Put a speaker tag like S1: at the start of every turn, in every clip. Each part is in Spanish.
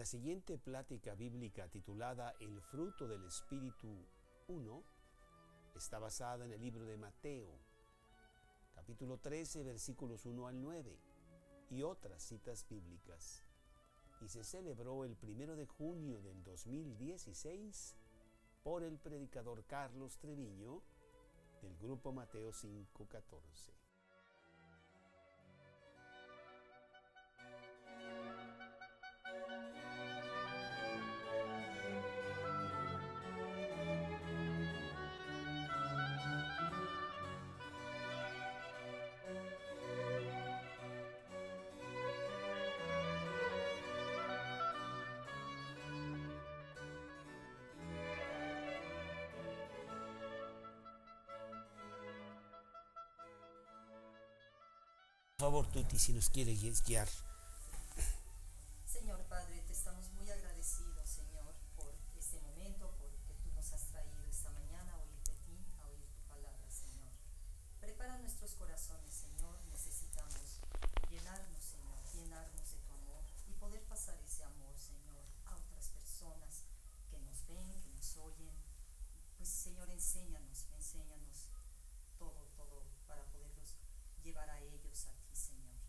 S1: La siguiente plática bíblica titulada El fruto del Espíritu 1 está basada en el libro de Mateo, capítulo 13, versículos 1 al 9 y otras citas bíblicas. Y se celebró el primero de junio del 2016 por el predicador Carlos Treviño del grupo Mateo 514. Favor, Tuti, si nos quiere guiar.
S2: Señor Padre, te estamos muy agradecidos, Señor, por este momento, porque tú nos has traído esta mañana a oír de ti, a oír tu palabra, Señor. Prepara nuestros corazones, Señor. Necesitamos llenarnos, Señor, llenarnos de tu amor y poder pasar ese amor, Señor, a otras personas que nos ven, que nos oyen. Pues, Señor, enséñanos, enséñanos todo, todo para poderlos llevar a ellos a ti, Señor.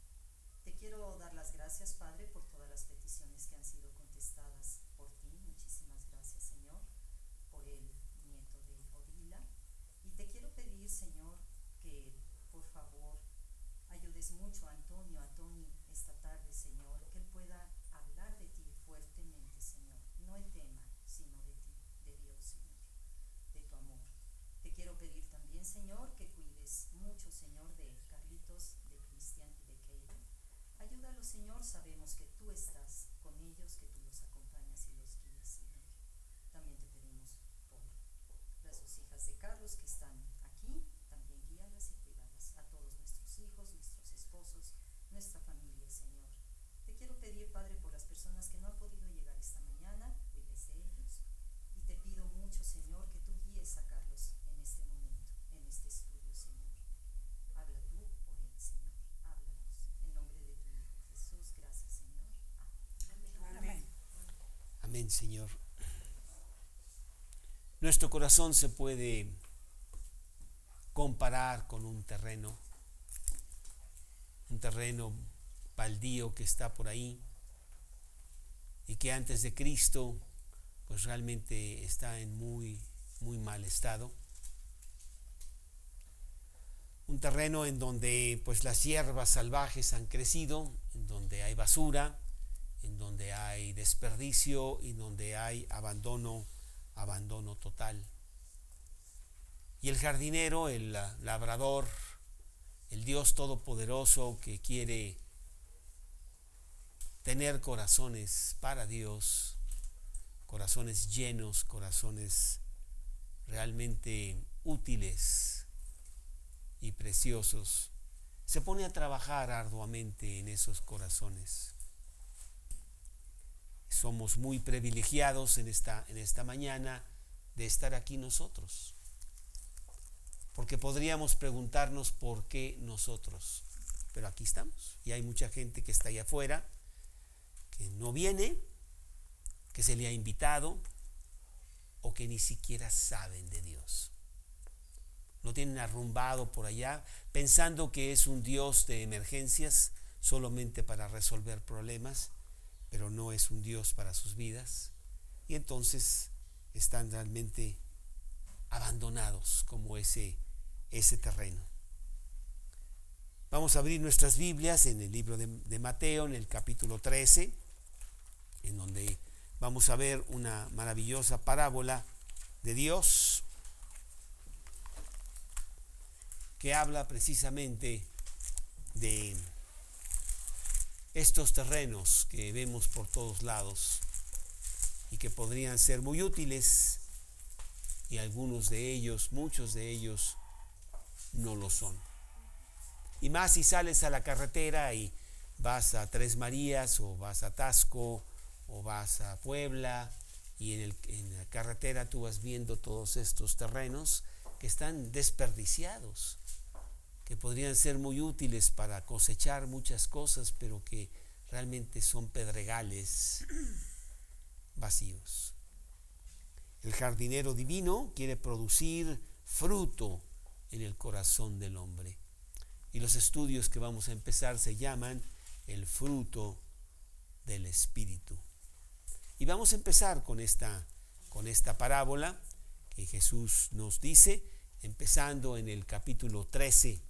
S2: Te quiero dar las gracias, Padre, por todas las peticiones que han sido contestadas por ti. Muchísimas gracias, Señor, por el nieto de Odila. Y te quiero pedir, Señor, que por favor ayudes mucho a Antonio, a Tony, esta tarde, Señor, que él pueda hablar de ti fuertemente, Señor. No el tema, sino de ti, de Dios, Señor, de tu amor. Te quiero pedir también, Señor, que cuides mucho, Señor, de Carlitos, de Cristian y de Keila. Ayúdalos, Señor, sabemos que tú estás con ellos, que tú los acompañas y los guías, Señor. También te pedimos por las dos hijas de Carlos que están aquí, también guíalas y cuidalas a todos nuestros hijos, nuestros esposos, nuestra familia, Señor. Te quiero pedir, Padre, por las personas que no han podido llegar esta mañana, cuides de ellos. Y te pido mucho, Señor, que tú guíes a Carlos en este momento, en este estudio, Señor. Habla tú por él, Señor. Háblanos. En nombre de tu Hijo Jesús, gracias, Señor. Amén.
S3: Amén.
S1: Señor. Nuestro corazón se puede comparar con un terreno, un terreno baldío que está por ahí y que antes de Cristo pues realmente está en muy muy mal estado. Un terreno en donde pues las hierbas salvajes han crecido, en donde hay basura, en donde hay desperdicio y donde hay abandono, abandono total. Y el jardinero, el labrador, el Dios todopoderoso que quiere tener corazones para Dios, corazones llenos, corazones realmente útiles y preciosos, se pone a trabajar arduamente en esos corazones. Somos muy privilegiados en esta, en esta mañana de estar aquí nosotros, porque podríamos preguntarnos por qué nosotros, pero aquí estamos. Y hay mucha gente que está allá afuera, que no viene, que se le ha invitado o que ni siquiera saben de Dios. Lo tienen arrumbado por allá pensando que es un Dios de emergencias solamente para resolver problemas, pero no es un Dios para sus vidas. Y entonces están realmente abandonados como ese, ese terreno. Vamos a abrir nuestras Biblias en el libro de, de Mateo, en el capítulo 13, en donde vamos a ver una maravillosa parábola de Dios que habla precisamente de estos terrenos que vemos por todos lados y que podrían ser muy útiles y algunos de ellos, muchos de ellos, no lo son. Y más si sales a la carretera y vas a Tres Marías o vas a Tasco o vas a Puebla y en, el, en, la carretera tú vas viendo todos estos terrenos que están desperdiciados, que podrían ser muy útiles para cosechar muchas cosas, pero que realmente son pedregales vacíos. El jardinero divino quiere producir fruto en el corazón del hombre. Y los estudios que vamos a empezar se llaman el fruto del Espíritu. Y vamos a empezar con esta, con esta parábola que Jesús nos dice, empezando en el capítulo 13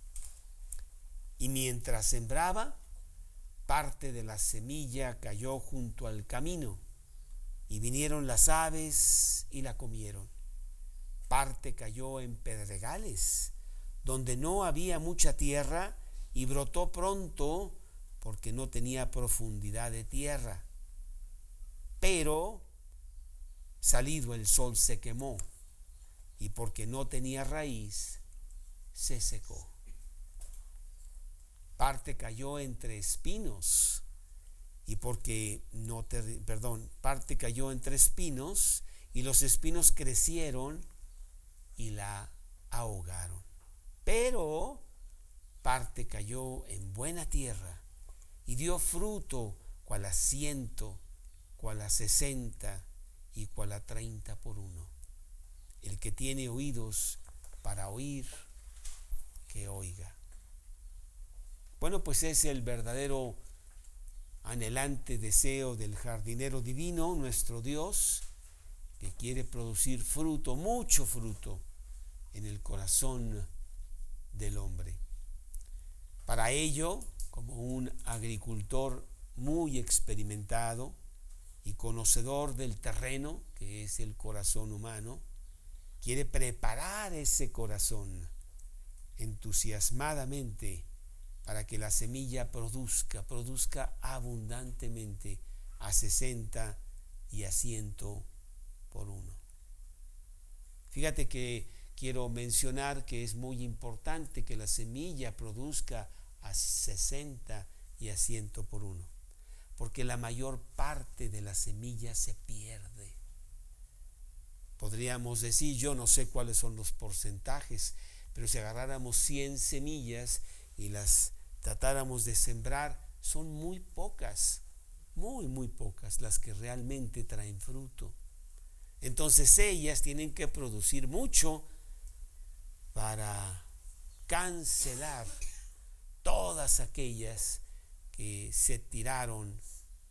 S1: Y mientras sembraba, parte de la semilla cayó junto al camino, y vinieron las aves y la comieron. Parte cayó en pedregales, donde no había mucha tierra, y brotó pronto porque no tenía profundidad de tierra. Pero, salido el sol se quemó, y porque no tenía raíz, se secó. Parte cayó entre espinos, y porque no te, perdón, parte cayó entre espinos, y los espinos crecieron y la ahogaron. Pero parte cayó en buena tierra y dio fruto cual a ciento, cual a sesenta y cual a treinta por uno. El que tiene oídos para oír, que oiga. Bueno, pues es el verdadero anhelante deseo del jardinero divino, nuestro Dios, que quiere producir fruto, mucho fruto, en el corazón del hombre. Para ello, como un agricultor muy experimentado y conocedor del terreno, que es el corazón humano, quiere preparar ese corazón entusiasmadamente para que la semilla produzca, produzca abundantemente a 60 y a 100 por uno. Fíjate que quiero mencionar que es muy importante que la semilla produzca a 60 y a 100 por uno, porque la mayor parte de la semilla se pierde. Podríamos decir, yo no sé cuáles son los porcentajes, pero si agarráramos 100 semillas y las tratáramos de sembrar, son muy pocas, muy, muy pocas las que realmente traen fruto. Entonces ellas tienen que producir mucho para cancelar todas aquellas que se tiraron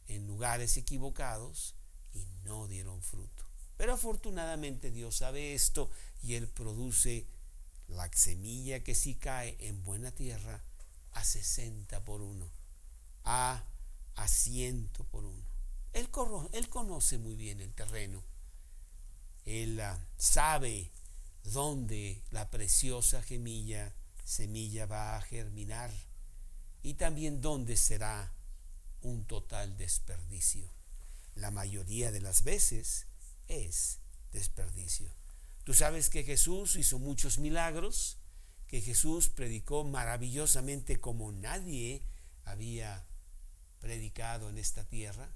S1: en lugares equivocados y no dieron fruto. Pero afortunadamente Dios sabe esto y Él produce la semilla que sí cae en buena tierra a 60 por uno, a, a 100 por uno. Él, conoce muy bien el terreno. Él ah, sabe dónde la preciosa semilla, semilla va a germinar y también dónde será un total desperdicio. La mayoría de las veces es desperdicio. Tú sabes que Jesús hizo muchos milagros, que Jesús predicó maravillosamente como nadie había predicado en esta tierra.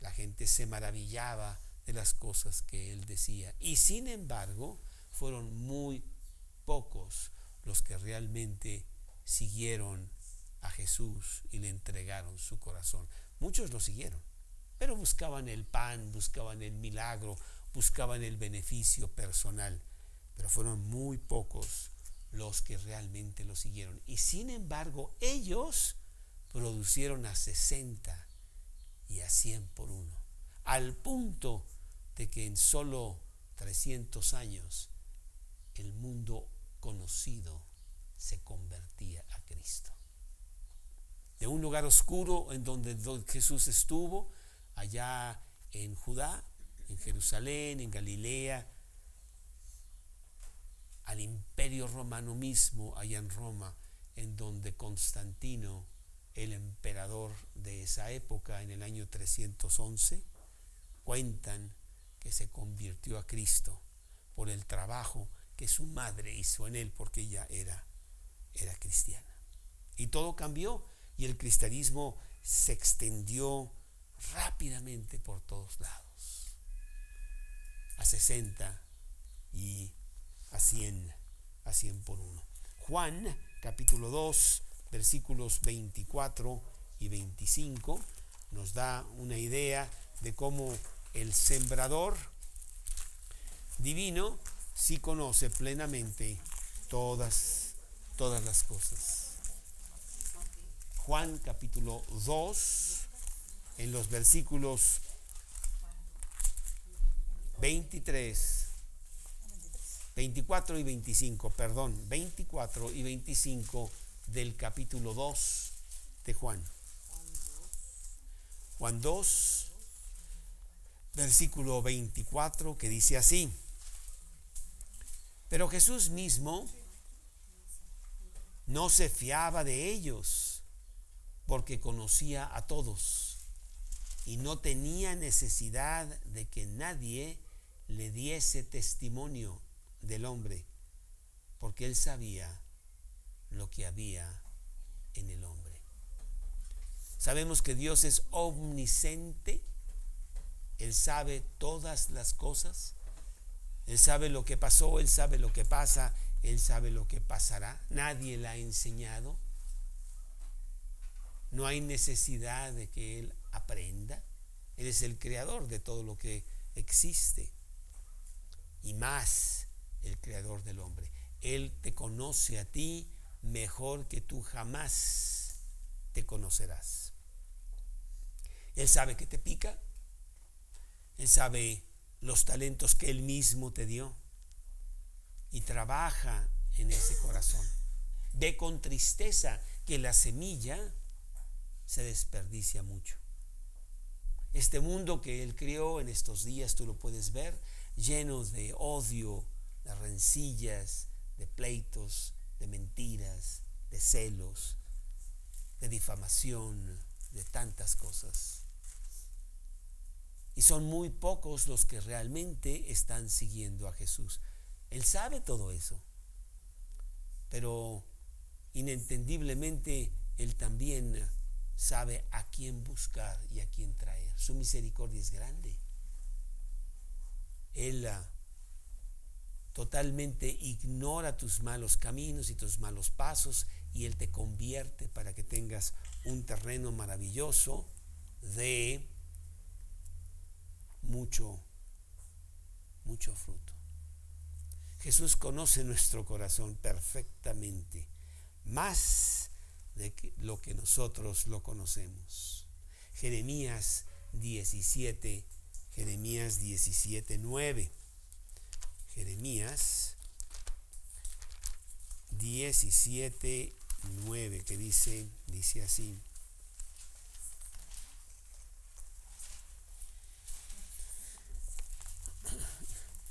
S1: La gente se maravillaba de las cosas que él decía. Y sin embargo, fueron muy pocos los que realmente siguieron a Jesús y le entregaron su corazón. Muchos lo siguieron, pero buscaban el pan, buscaban el milagro, buscaban el beneficio personal, pero fueron muy pocos los que realmente lo siguieron. Y sin embargo, ellos producieron a 60 y a 100 por uno, al punto de que en solo 300 años el mundo conocido se convertía a Cristo. De un lugar oscuro en donde Jesús estuvo, allá en Judá, en Jerusalén, en Galilea, al imperio romano mismo, allá en Roma, en donde Constantino, el emperador de esa época, en el año 311, cuentan que se convirtió a Cristo por el trabajo que su madre hizo en él porque ella era, era cristiana. Y todo cambió y el cristianismo se extendió rápidamente por todos lados. A 60 y a 100, a 100 por uno. Juan capítulo 2 versículos 24 y 25 nos da una idea de cómo el sembrador divino sí conoce plenamente todas, todas las cosas. Juan capítulo 2, en los versículos 23, 24 y 25, perdón, 24 y 25 del capítulo 2 de Juan. Juan 2, versículo 24, que dice así. Pero Jesús mismo no se fiaba de ellos porque conocía a todos y no tenía necesidad de que nadie le diese testimonio del hombre, porque él sabía lo que había en el hombre. Sabemos que Dios es omnisciente, Él sabe todas las cosas, Él sabe lo que pasó, Él sabe lo que pasa, Él sabe lo que pasará, nadie le ha enseñado. No hay necesidad de que Él aprenda. Él es el creador de todo lo que existe. Y más, el creador del hombre. Él te conoce a ti mejor que tú jamás te conocerás. Él sabe que te pica. Él sabe los talentos que Él mismo te dio. Y trabaja en ese corazón. Ve con tristeza que la semilla se desperdicia mucho. Este mundo que Él crió en estos días, tú lo puedes ver, lleno de odio, de rencillas, de pleitos, de mentiras, de celos, de difamación, de tantas cosas. Y son muy pocos los que realmente están siguiendo a Jesús. Él sabe todo eso. Pero inentendiblemente Él también sabe a quién buscar y a quién traer. Su misericordia es grande. Él totalmente ignora tus malos caminos y tus malos pasos y Él te convierte para que tengas un terreno maravilloso de mucho, mucho fruto. Jesús conoce nuestro corazón perfectamente, más de lo que nosotros lo conocemos. Jeremías 17, Jeremías 17, 9. Jeremías 17, 9, que dice, dice así.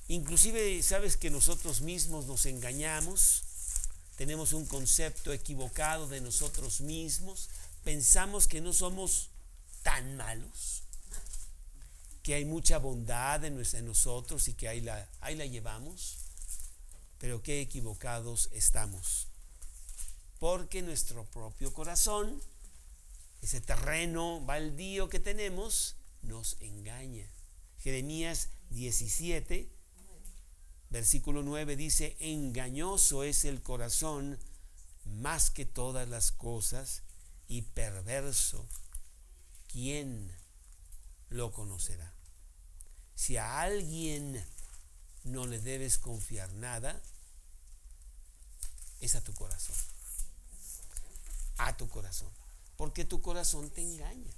S1: Inclusive sabes que nosotros mismos nos engañamos, tenemos un concepto equivocado de nosotros mismos, pensamos que no somos tan malos que hay mucha bondad en, nosotros y que ahí la, ahí la llevamos, pero qué equivocados estamos. Porque nuestro propio corazón, ese terreno baldío que tenemos, nos engaña. Jeremías 17, versículo 9 dice, engañoso es el corazón más que todas las cosas y perverso. ¿Quién lo conocerá? Si a alguien no le debes confiar nada, es a tu corazón. A tu corazón. Porque tu corazón te engaña.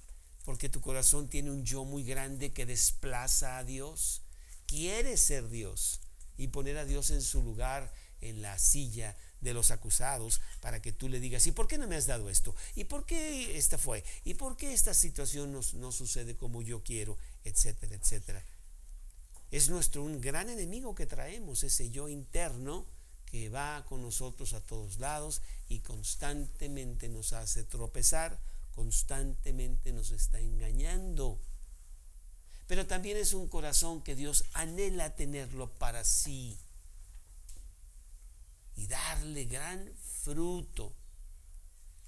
S1: Porque tu corazón tiene un yo muy grande que desplaza a Dios. Quiere ser Dios y poner a Dios en su lugar en la silla de los acusados para que tú le digas, ¿y por qué no me has dado esto? ¿Y por qué esta fue? ¿Y por qué esta situación no, no sucede como yo quiero? Etcétera, etcétera. Es nuestro un gran enemigo que traemos, ese yo interno que va con nosotros a todos lados y constantemente nos hace tropezar, constantemente nos está engañando. pero también es un corazón que Dios anhela tenerlo para sí y darle gran fruto,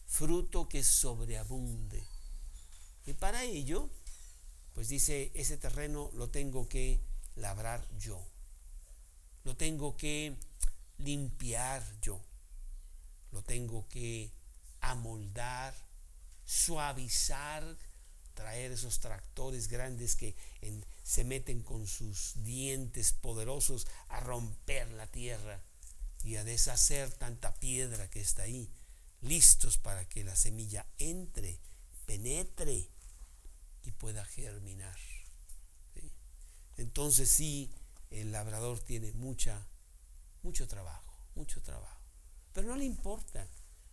S1: fruto que sobreabunde. Y para ello, pues dice, ese terreno lo tengo que labrar yo, lo tengo que limpiar yo, lo tengo que amoldar, suavizar, traer esos tractores grandes que se meten con sus dientes poderosos a romper la tierra y a deshacer tanta piedra que está ahí, listos para que la semilla entre, penetre y pueda germinar. Entonces sí, el labrador tiene mucha, mucho trabajo, mucho trabajo. Pero no le importa,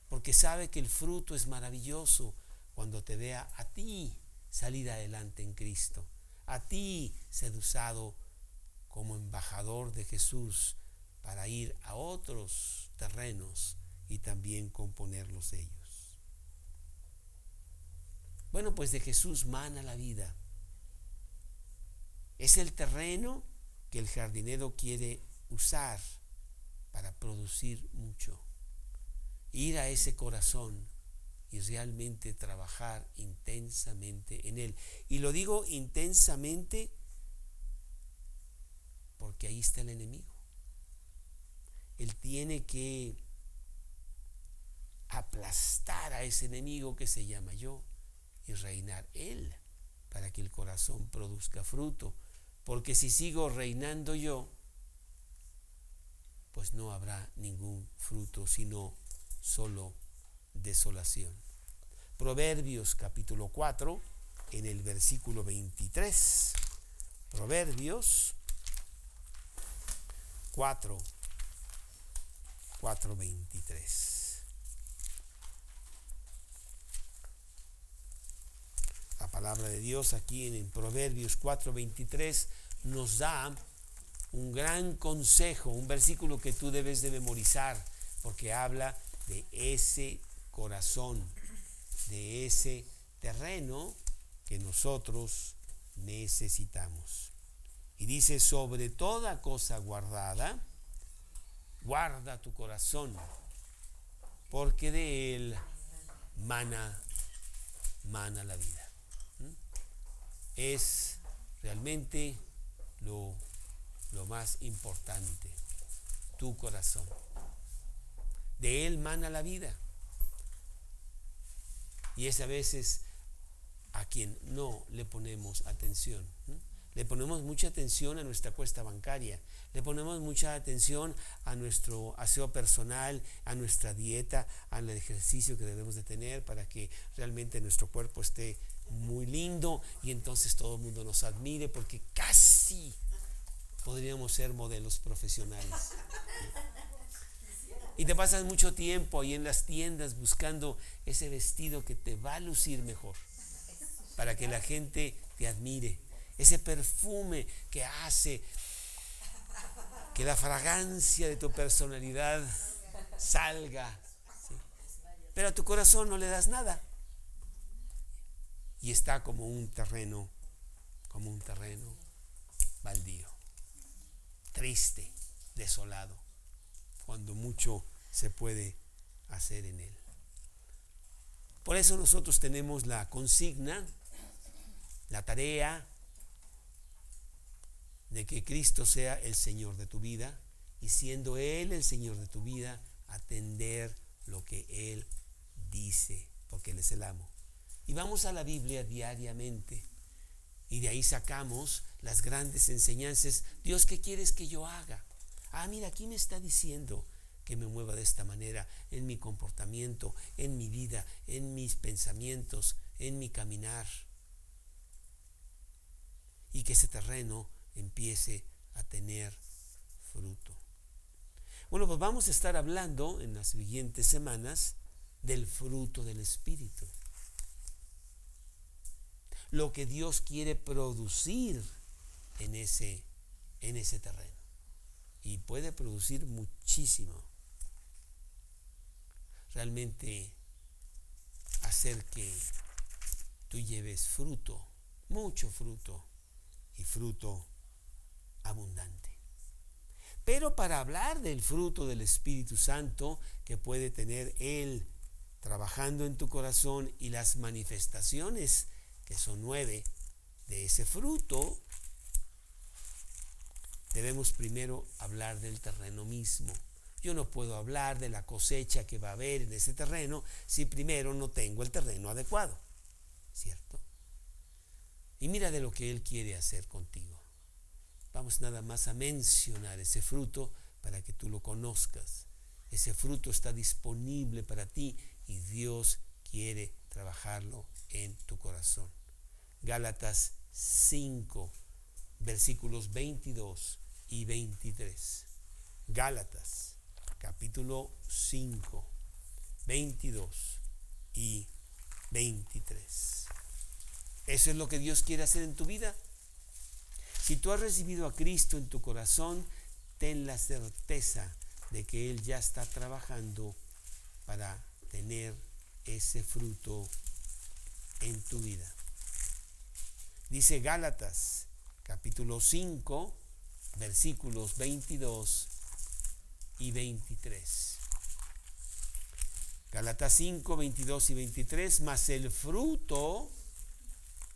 S1: porque sabe que el fruto es maravilloso cuando te vea a ti salir adelante en Cristo, a ti ser usado como embajador de Jesús para ir a otros terrenos y también componerlos ellos. Bueno, pues de Jesús mana la vida. Es el terreno que el jardinero quiere usar para producir mucho. Ir a ese corazón y realmente trabajar intensamente en él. Y lo digo intensamente porque ahí está el enemigo. Él tiene que aplastar a ese enemigo que se llama yo y reinar él para que el corazón produzca fruto. Porque si sigo reinando yo, pues no habrá ningún fruto, sino solo desolación. Proverbios capítulo 4, en el versículo 23. Proverbios 4, 4, 23. La palabra de Dios aquí en Proverbios 4:23 nos da un gran consejo, un versículo que tú debes de memorizar, porque habla de ese corazón, de ese terreno que nosotros necesitamos. Y dice, sobre toda cosa guardada, guarda tu corazón, porque de él mana, mana la vida es realmente lo, más importante, tu corazón. De él mana la vida. Y es a veces a quien no le ponemos atención. Le ponemos mucha atención a nuestra cuesta bancaria, le ponemos mucha atención a nuestro aseo personal, a nuestra dieta, al ejercicio que debemos de tener para que realmente nuestro cuerpo esté muy lindo y entonces todo el mundo nos admire porque casi podríamos ser modelos profesionales. Y te pasas mucho tiempo ahí en las tiendas buscando ese vestido que te va a lucir mejor, para que la gente te admire. Ese perfume que hace que la fragancia de tu personalidad salga. Pero a tu corazón no le das nada y está como un terreno, como un terreno baldío, triste, desolado, cuando mucho se puede hacer en él. Por eso nosotros tenemos la consigna, la tarea de que Cristo sea el Señor de tu vida y siendo Él el Señor de tu vida, atender lo que Él dice, porque Él es el amo. Y vamos a la Biblia diariamente. Y de ahí sacamos las grandes enseñanzas. Dios, ¿qué quieres que yo haga? Ah, mira, aquí me está diciendo que me mueva de esta manera en mi comportamiento, en mi vida, en mis pensamientos, en mi caminar. Y que ese terreno empiece a tener fruto. Bueno, pues vamos a estar hablando en las siguientes semanas del fruto del Espíritu lo que Dios quiere producir en ese, en ese terreno. Y puede producir muchísimo. Realmente hacer que tú lleves fruto, mucho fruto, y fruto abundante. Pero para hablar del fruto del Espíritu Santo que puede tener Él trabajando en tu corazón y las manifestaciones, que son nueve, de ese fruto, debemos primero hablar del terreno mismo. Yo no puedo hablar de la cosecha que va a haber en ese terreno si primero no tengo el terreno adecuado, ¿cierto? Y mira de lo que Él quiere hacer contigo. Vamos nada más a mencionar ese fruto para que tú lo conozcas. Ese fruto está disponible para ti y Dios quiere trabajarlo en tu corazón. Gálatas 5, versículos 22 y 23. Gálatas, capítulo 5, 22 y 23. Eso es lo que Dios quiere hacer en tu vida. Si tú has recibido a Cristo en tu corazón, ten la certeza de que Él ya está trabajando para tener ese fruto en tu vida. Dice Gálatas capítulo 5, versículos 22 y 23. Gálatas 5, 22 y 23, más el fruto,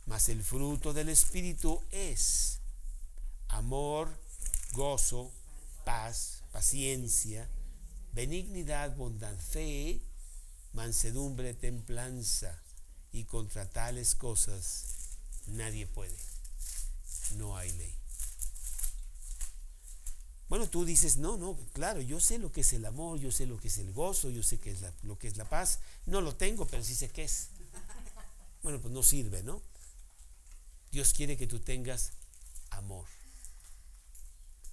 S1: más el fruto del Espíritu es amor, gozo, paz, paciencia, benignidad, bondad, fe, mansedumbre, templanza, y contra tales cosas nadie puede. No hay ley. Bueno, tú dices, no, no, claro, yo sé lo que es el amor, yo sé lo que es el gozo, yo sé es lo que es la paz. No lo tengo, pero sí sé qué es. Bueno, pues no sirve, ¿no? Dios quiere que tú tengas amor.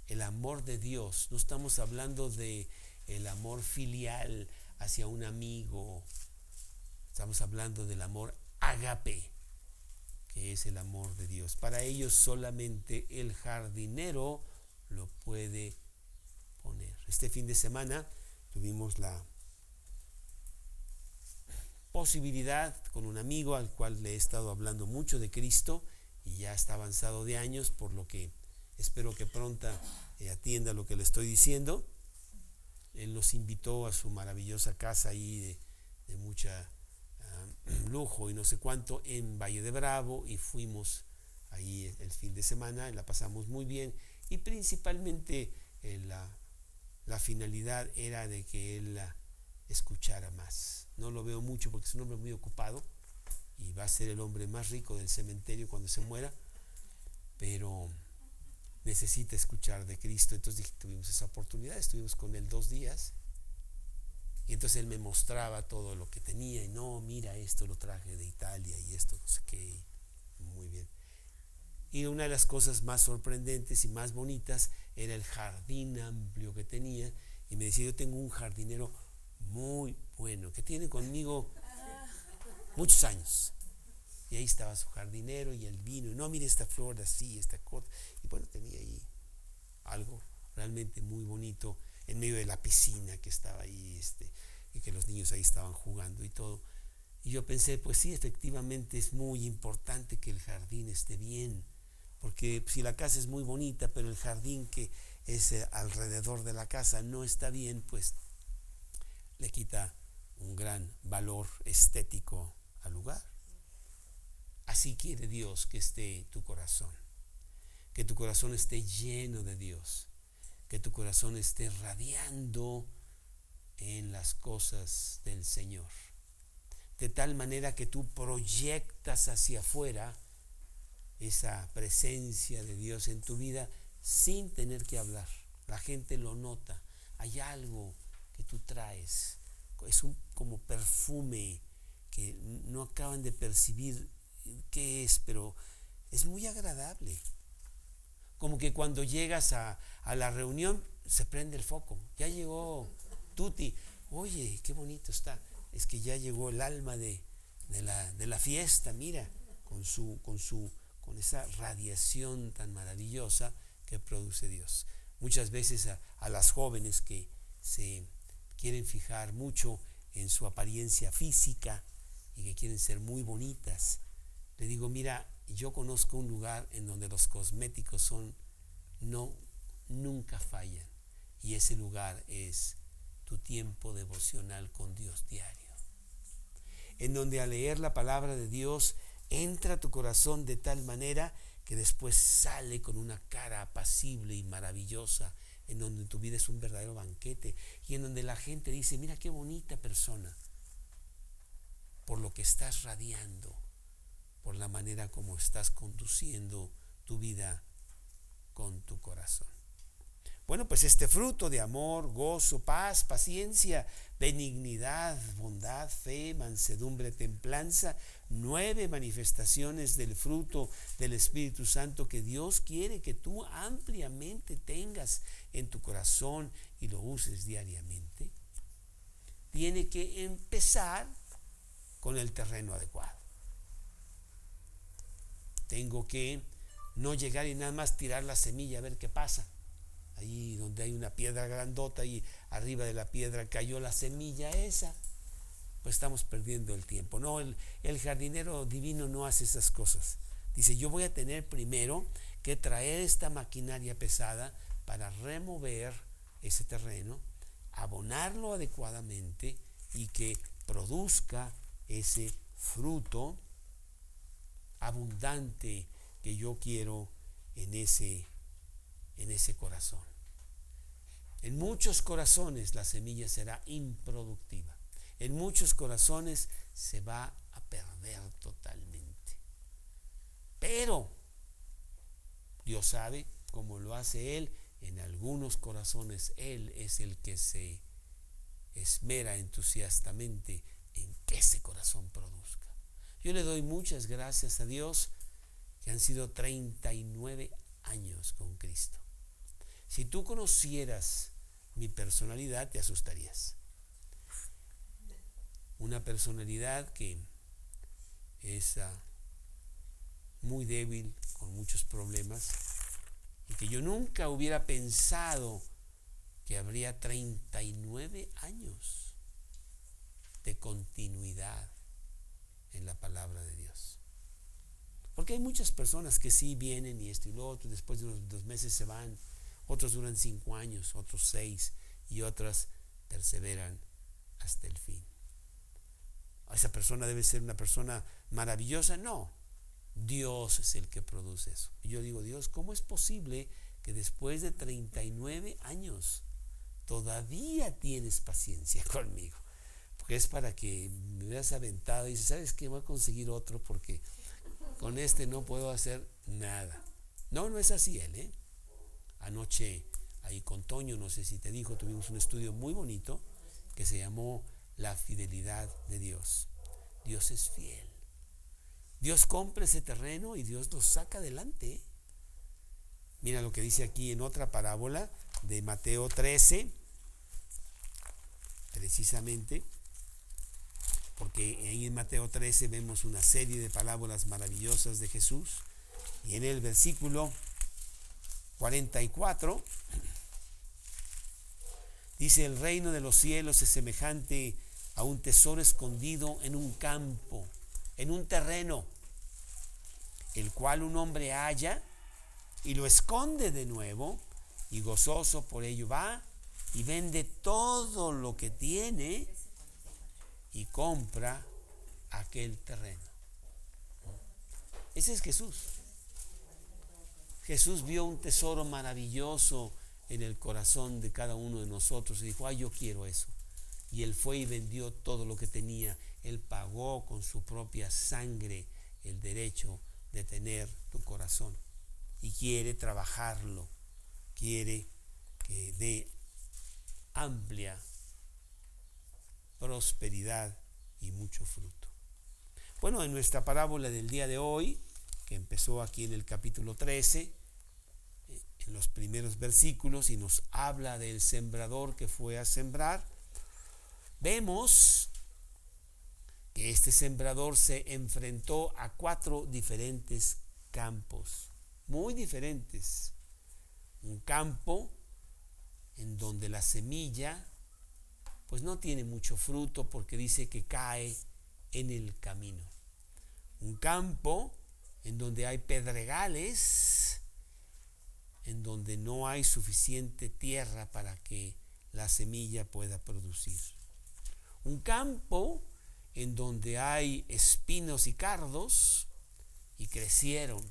S1: El amor de Dios. No estamos hablando de el amor filial hacia un amigo. Estamos hablando del amor agape, que es el amor de Dios. Para ellos solamente el jardinero lo puede poner. Este fin de semana tuvimos la posibilidad con un amigo al cual le he estado hablando mucho de Cristo y ya está avanzado de años, por lo que espero que pronto eh, atienda lo que le estoy diciendo. Él nos invitó a su maravillosa casa ahí de, mucha ah, lujo y no sé cuánto en Valle de Bravo y fuimos ahí el fin de semana, la pasamos muy bien y principalmente eh, la, la, finalidad era de que él escuchara más. No lo veo mucho porque es un hombre muy ocupado y va a ser el hombre más rico del cementerio cuando se muera, pero necesita escuchar de Cristo. Entonces tuvimos esa oportunidad, estuvimos con él dos días y entonces él me mostraba todo lo que tenía y no, mira, esto lo traje de Italia y esto, no sé qué, muy bien. Y una de las cosas más sorprendentes y más bonitas era el jardín amplio que tenía. Y me decía, yo tengo un jardinero muy bueno, que tiene conmigo muchos años. Y ahí estaba su jardinero y el vino. No, mire esta flor así, esta cosa. Y bueno, tenía ahí algo realmente muy bonito en medio de la piscina que estaba ahí, este, y que los niños ahí estaban jugando y todo. Y yo pensé, pues sí, efectivamente es muy importante que el jardín esté bien porque si la casa es muy bonita, pero el jardín que es eh, alrededor de la casa no está bien, pues le quita un gran valor estético al lugar. Así quiere Dios que esté tu corazón, que tu corazón esté lleno de Dios, que tu corazón esté radiando en las cosas del Señor, de tal manera que tú proyectas hacia afuera esa presencia de Dios en tu vida sin tener que hablar. La gente lo nota. Hay algo que tú traes. Es un como perfume que no acaban de percibir qué es, pero es muy agradable. Como que cuando llegas a, la reunión se prende el foco. Ya llegó Tuti. Oye, qué bonito está. Es que ya llegó el alma de, la, de la fiesta, mira, con su, con su con esa radiación tan maravillosa que produce Dios. Muchas veces a, las jóvenes que se quieren fijar mucho en su apariencia física y que quieren ser muy bonitas, le digo, mira, yo conozco un lugar en donde los cosméticos son, no, nunca fallan. Y ese lugar es tu tiempo devocional con Dios diario. En donde al leer la palabra de Dios entra tu corazón de tal manera que después sale con una cara apacible y maravillosa, en donde tu vida es un verdadero banquete y en donde la gente dice, mira qué bonita persona, por lo que estás radiando, por la manera como estás conduciendo tu vida con tu corazón. Bueno, pues este fruto de amor, gozo, paz, paciencia, benignidad, bondad, fe, mansedumbre, templanza, nueve manifestaciones del fruto del Espíritu Santo que Dios quiere que tú ampliamente tengas en tu corazón y lo uses diariamente, tiene que empezar con el terreno adecuado. Tengo que no llegar y nada más tirar la semilla a ver qué pasa ahí donde hay una piedra grandota y arriba de la piedra cayó la semilla esa, pues estamos perdiendo el tiempo. No, el, el jardinero divino no hace esas cosas. Dice, yo voy a tener primero que traer esta maquinaria pesada para remover ese terreno, abonarlo adecuadamente y que produzca ese fruto abundante que yo quiero en ese en ese corazón. En muchos corazones la semilla será improductiva. En muchos corazones se va a perder totalmente. Pero Dios sabe cómo lo hace Él. En algunos corazones Él es el que se esmera entusiastamente en que ese corazón produzca. Yo le doy muchas gracias a Dios que han sido 39 años con Cristo. Si tú conocieras mi personalidad, te asustarías. Una personalidad que es ah, muy débil, con muchos problemas, y que yo nunca hubiera pensado que habría 39 años de continuidad en la palabra de Dios. Porque hay muchas personas que sí vienen y esto y lo otro, después de unos dos meses se van otros duran cinco años, otros seis y otras perseveran hasta el fin. ¿Esa persona debe ser una persona maravillosa? No, Dios es el que produce eso. Yo digo, Dios, ¿cómo es posible que después de 39 años todavía tienes paciencia conmigo? Es para que me hubieras aventado y dices, ¿sabes qué? Voy a conseguir otro porque con este no puedo hacer nada. No, no es así él, ¿eh? Anoche ahí con Toño, no sé si te dijo, tuvimos un estudio muy bonito que se llamó La fidelidad de Dios. Dios es fiel. Dios compra ese terreno y Dios lo saca adelante. Mira lo que dice aquí en otra parábola de Mateo 13, precisamente, porque ahí en Mateo 13 vemos una serie de parábolas maravillosas de Jesús. Y en el versículo 44, dice, el reino de los cielos es semejante a un tesoro escondido en un campo, en un terreno, el cual un hombre halla y lo esconde de nuevo y gozoso por ello va y vende todo lo que tiene y compra aquel terreno. Ese es Jesús. Jesús vio un tesoro maravilloso en el corazón de cada uno de nosotros y dijo, ay, yo quiero eso. Y él fue y vendió todo lo que tenía. Él pagó con su propia sangre el derecho de tener tu corazón. Y quiere trabajarlo. Quiere que dé amplia prosperidad y mucho fruto. Bueno, en nuestra parábola del día de hoy que empezó aquí en el capítulo 13, eh, en los primeros versículos, y nos habla del sembrador que fue a sembrar, vemos que este sembrador se enfrentó a cuatro diferentes campos, muy diferentes. Un campo en donde la semilla pues no tiene mucho fruto porque dice que cae en el camino. Un campo en donde hay pedregales, en donde no hay suficiente tierra para que la semilla pueda producir. Un campo en donde hay espinos y cardos y crecieron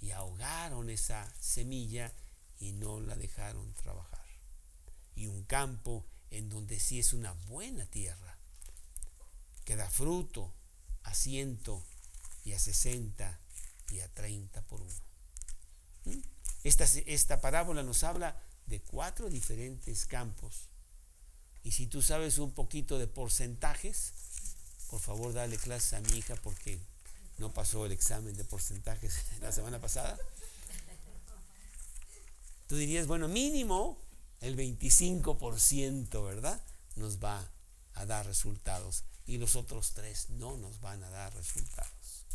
S1: y ahogaron esa semilla y no la dejaron trabajar. Y un campo en donde sí es una buena tierra, que da fruto a ciento y a sesenta y a treinta por uno. ¿Mm? Esta, esta parábola nos habla de cuatro diferentes campos. Y si tú sabes un poquito de porcentajes, por favor dale clases a mi hija porque no pasó el examen de porcentajes la semana pasada. Tú dirías, bueno, mínimo el 25%, ¿verdad? Nos va a dar resultados. Y los otros tres no nos van a dar resultados.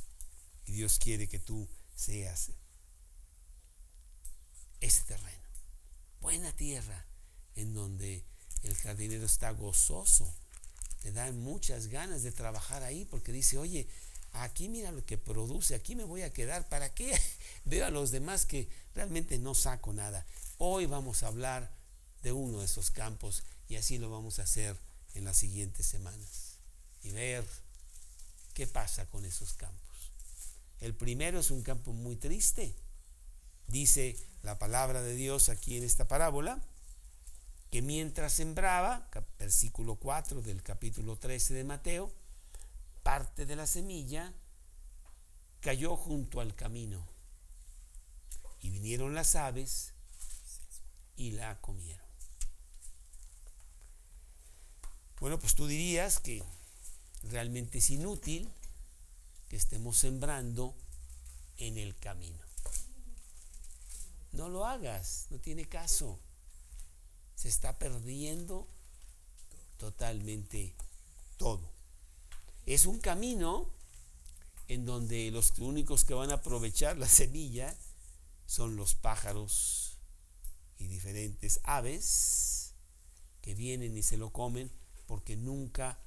S1: Y Dios quiere que tú seas ese terreno. Buena tierra en donde el jardinero está gozoso. Le dan muchas ganas de trabajar ahí porque dice, oye, aquí mira lo que produce, aquí me voy a quedar. ¿Para qué veo a los demás que realmente no saco nada? Hoy vamos a hablar uno de esos campos y así lo vamos a hacer en las siguientes semanas y ver qué pasa con esos campos. El primero es un campo muy triste. Dice la palabra de Dios aquí en esta parábola que mientras sembraba, versículo 4 del capítulo 13 de Mateo, parte de la semilla cayó junto al camino y vinieron las aves y la comieron. Bueno, pues tú dirías que realmente es inútil que estemos sembrando en el camino. No lo hagas, no tiene caso. Se está perdiendo totalmente todo. Es un camino en donde los únicos que van a aprovechar la semilla son los pájaros y diferentes aves que vienen y se lo comen porque nunca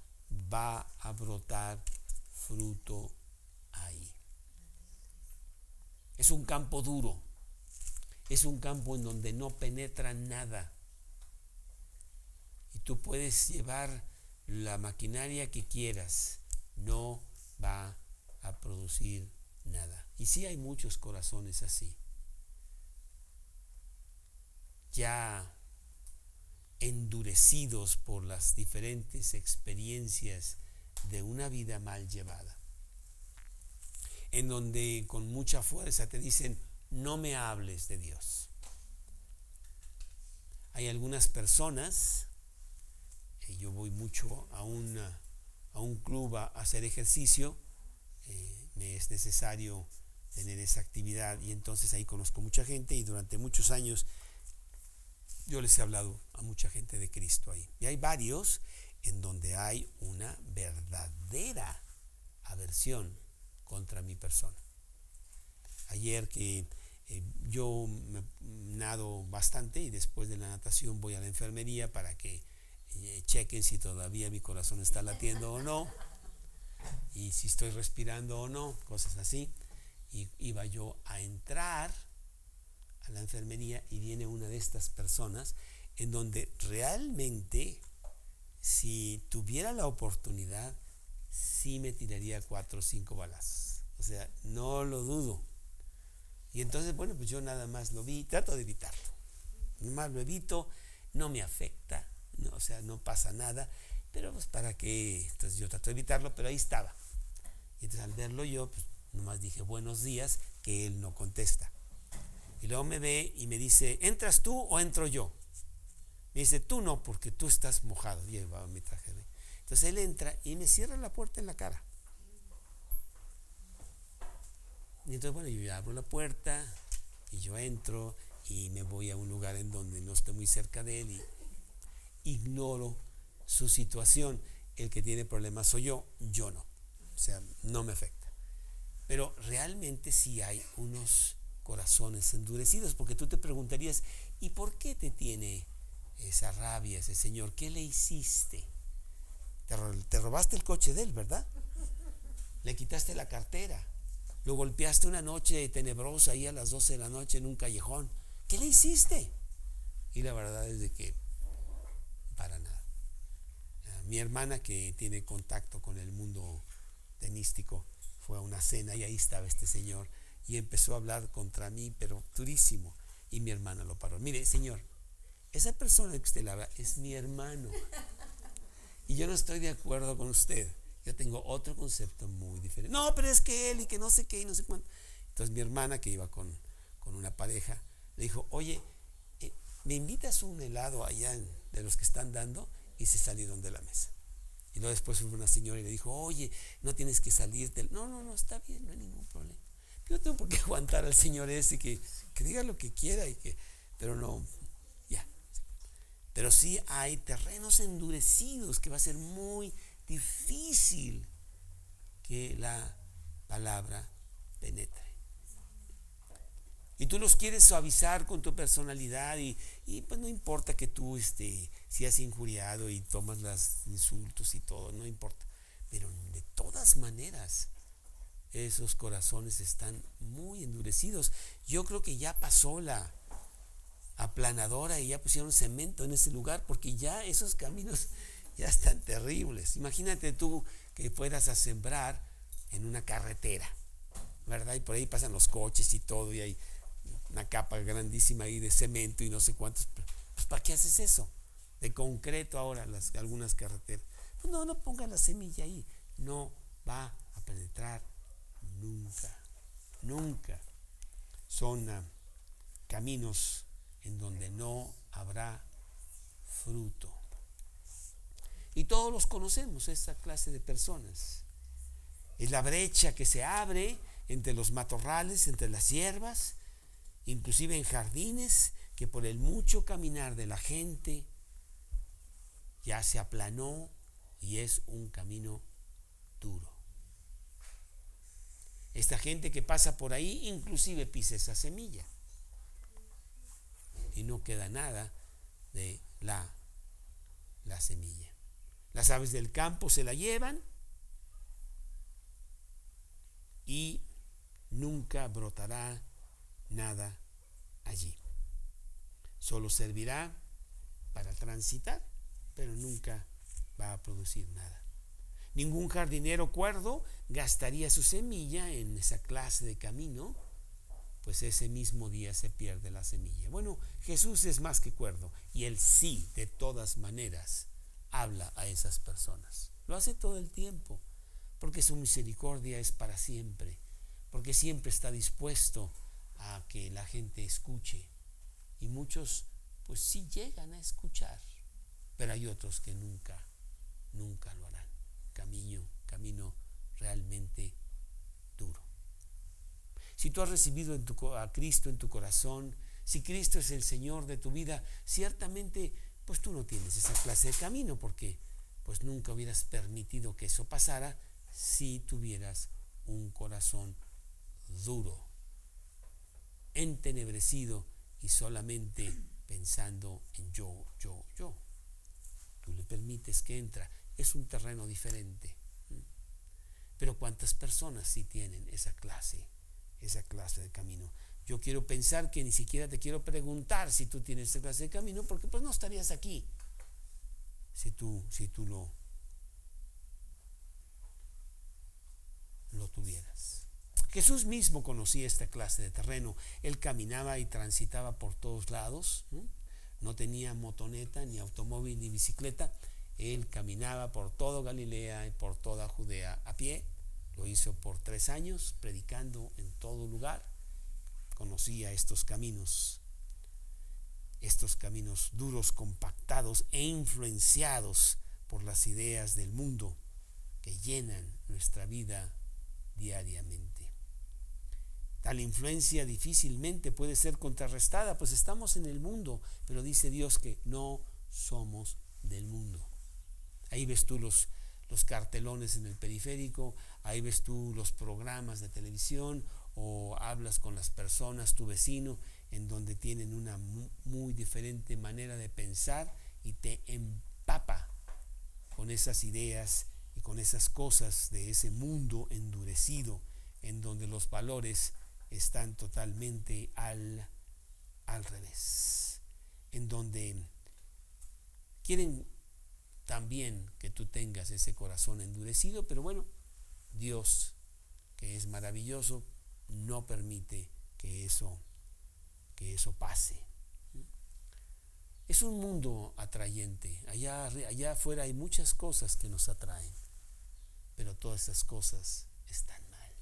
S1: va a brotar fruto ahí. Es un campo duro, es un campo en donde no penetra nada. Y tú puedes llevar la maquinaria que quieras, no va a producir nada. Y sí hay muchos corazones así. Ya endurecidos por las diferentes experiencias de una vida mal llevada, en donde con mucha fuerza te dicen, no me hables de Dios. Hay algunas personas, y yo voy mucho a, a un club a, hacer ejercicio, eh, me es necesario tener esa actividad y entonces ahí conozco mucha gente y durante muchos años yo les he hablado a mucha gente de Cristo ahí. Y hay varios en donde hay una verdadera aversión contra mi persona. Ayer que eh, yo me nado bastante y después de la natación voy a la enfermería para que eh, chequen si todavía mi corazón está latiendo o no y si estoy respirando o no, cosas así. Y iba yo a entrar la enfermería y viene una de estas personas en donde realmente si tuviera la oportunidad sí me tiraría cuatro o cinco balas. O sea, no lo dudo. Y entonces, bueno, pues yo nada más lo vi, trato de evitarlo. Nomás lo evito, no me afecta, no, o sea, no pasa nada, pero pues para qué, entonces yo trato de evitarlo, pero ahí estaba. Y entonces al verlo yo, pues nomás dije buenos días, que él no contesta. Y luego me ve y me dice, ¿entras tú o entro yo? Me dice, tú no, porque tú estás mojado. Llevaba mi traje. Entonces él entra y me cierra la puerta en la cara. Y entonces, bueno, yo abro la puerta y yo entro y me voy a un lugar en donde no esté muy cerca de él y ignoro su situación. El que tiene problemas soy yo, yo no. O sea, no me afecta. Pero realmente sí hay unos corazones endurecidos, porque tú te preguntarías, ¿y por qué te tiene esa rabia ese Señor? ¿Qué le hiciste? Te, robaste el coche de él, ¿verdad? Le quitaste la cartera, lo golpeaste una noche tenebrosa ahí a las 12 de la noche en un callejón. ¿Qué le hiciste? Y la verdad es de que para nada. Ah, mi hermana que tiene contacto con el mundo tenístico fue a una cena y ahí estaba este señor y empezó a hablar contra mí, pero durísimo. Y mi hermana lo paró. Mire, señor, esa persona que usted habla es mi hermano. Y yo no estoy de acuerdo con usted. Yo tengo otro concepto muy diferente. No, pero es que él y que no sé qué y no sé cuánto. Entonces mi hermana que iba con, con una pareja le dijo, oye, eh, ¿me invitas un helado allá de los que están dando? Y se salieron de la mesa. Y luego después hubo una señora y le dijo, oye, no tienes que salir del... No, no, no, está bien, no hay ningún problema. Yo no tengo por qué aguantar al señor ese que, que diga lo que quiera y que... Pero no, ya. Pero sí hay terrenos endurecidos que va a ser muy difícil que la palabra penetre. Y tú los quieres suavizar con tu personalidad y, pues no importa que tú este, seas injuriado y tomas los insultos y todo, no importa. Pero de todas maneras, esos corazones están muy endurecidos. Yo creo que ya pasó la aplanadora y ya pusieron cemento en ese lugar porque ya esos caminos ya están terribles. Imagínate tú que fueras a sembrar en una carretera, ¿verdad? Y por ahí pasan los coches y todo y hay una capa grandísima ahí de cemento y no sé cuántos. Pues ¿para qué haces eso? De concreto ahora las, algunas carreteras. Pues no, no pongas la semilla ahí. No va a penetrar nunca, nunca. Son ah, caminos en donde no habrá fruto. Y todos los conocemos, esa clase de personas. Es la brecha que se abre entre los matorrales, entre las hierbas, inclusive en jardines, que por el mucho caminar de la gente ya se aplanó y es un camino duro. Esta gente que pasa por ahí inclusive pisa esa semilla y no queda nada de la, la semilla. Las aves del campo se la llevan y nunca brotará nada allí. Solo servirá para transitar, pero nunca va a producir nada. Ningún jardinero cuerdo gastaría su semilla en esa clase de camino, pues ese mismo día se pierde la semilla. Bueno, Jesús es más que cuerdo y él sí, de todas maneras, habla a esas personas. Lo hace todo el tiempo, porque su misericordia es para siempre, porque siempre está dispuesto a que la gente escuche. Y muchos, pues sí llegan a escuchar, pero hay otros que nunca, nunca lo harán. Camino, camino realmente duro. Si tú has recibido a Cristo en tu corazón, si Cristo es el Señor de tu vida, ciertamente pues tú no tienes esa clase de camino porque pues nunca hubieras permitido que eso pasara si tuvieras un corazón duro, entenebrecido y solamente pensando en yo, yo, yo. Tú le permites que entra. Es un terreno diferente. Pero ¿cuántas personas sí tienen esa clase, esa clase de camino? Yo quiero pensar que ni siquiera te quiero preguntar si tú tienes esa clase de camino, porque pues no estarías aquí si tú, si tú lo, lo tuvieras. Jesús mismo conocía esta clase de terreno. Él caminaba y transitaba por todos lados. ¿no? tenía motoneta, ni automóvil, ni bicicleta. Él caminaba por todo Galilea y por toda Judea a pie. Lo hizo por tres años, predicando en todo lugar conocía estos caminos, estos caminos duros, compactados e influenciados por las ideas del mundo que llenan nuestra vida diariamente. Tal influencia difícilmente puede ser contrarrestada, pues estamos en el mundo, pero dice Dios que no somos del mundo. Ahí ves tú los, los cartelones en el periférico, ahí ves tú los programas de televisión o hablas con las personas, tu vecino, en donde tienen una muy diferente manera de pensar y te empapa con esas ideas y con esas cosas de ese mundo endurecido en donde los valores están totalmente al, al revés, en donde quieren también que tú tengas ese corazón endurecido, pero bueno, Dios, que es maravilloso, no permite que eso, que eso pase. Es un mundo atrayente. Allá, allá afuera hay muchas cosas que nos atraen, pero todas esas cosas están mal.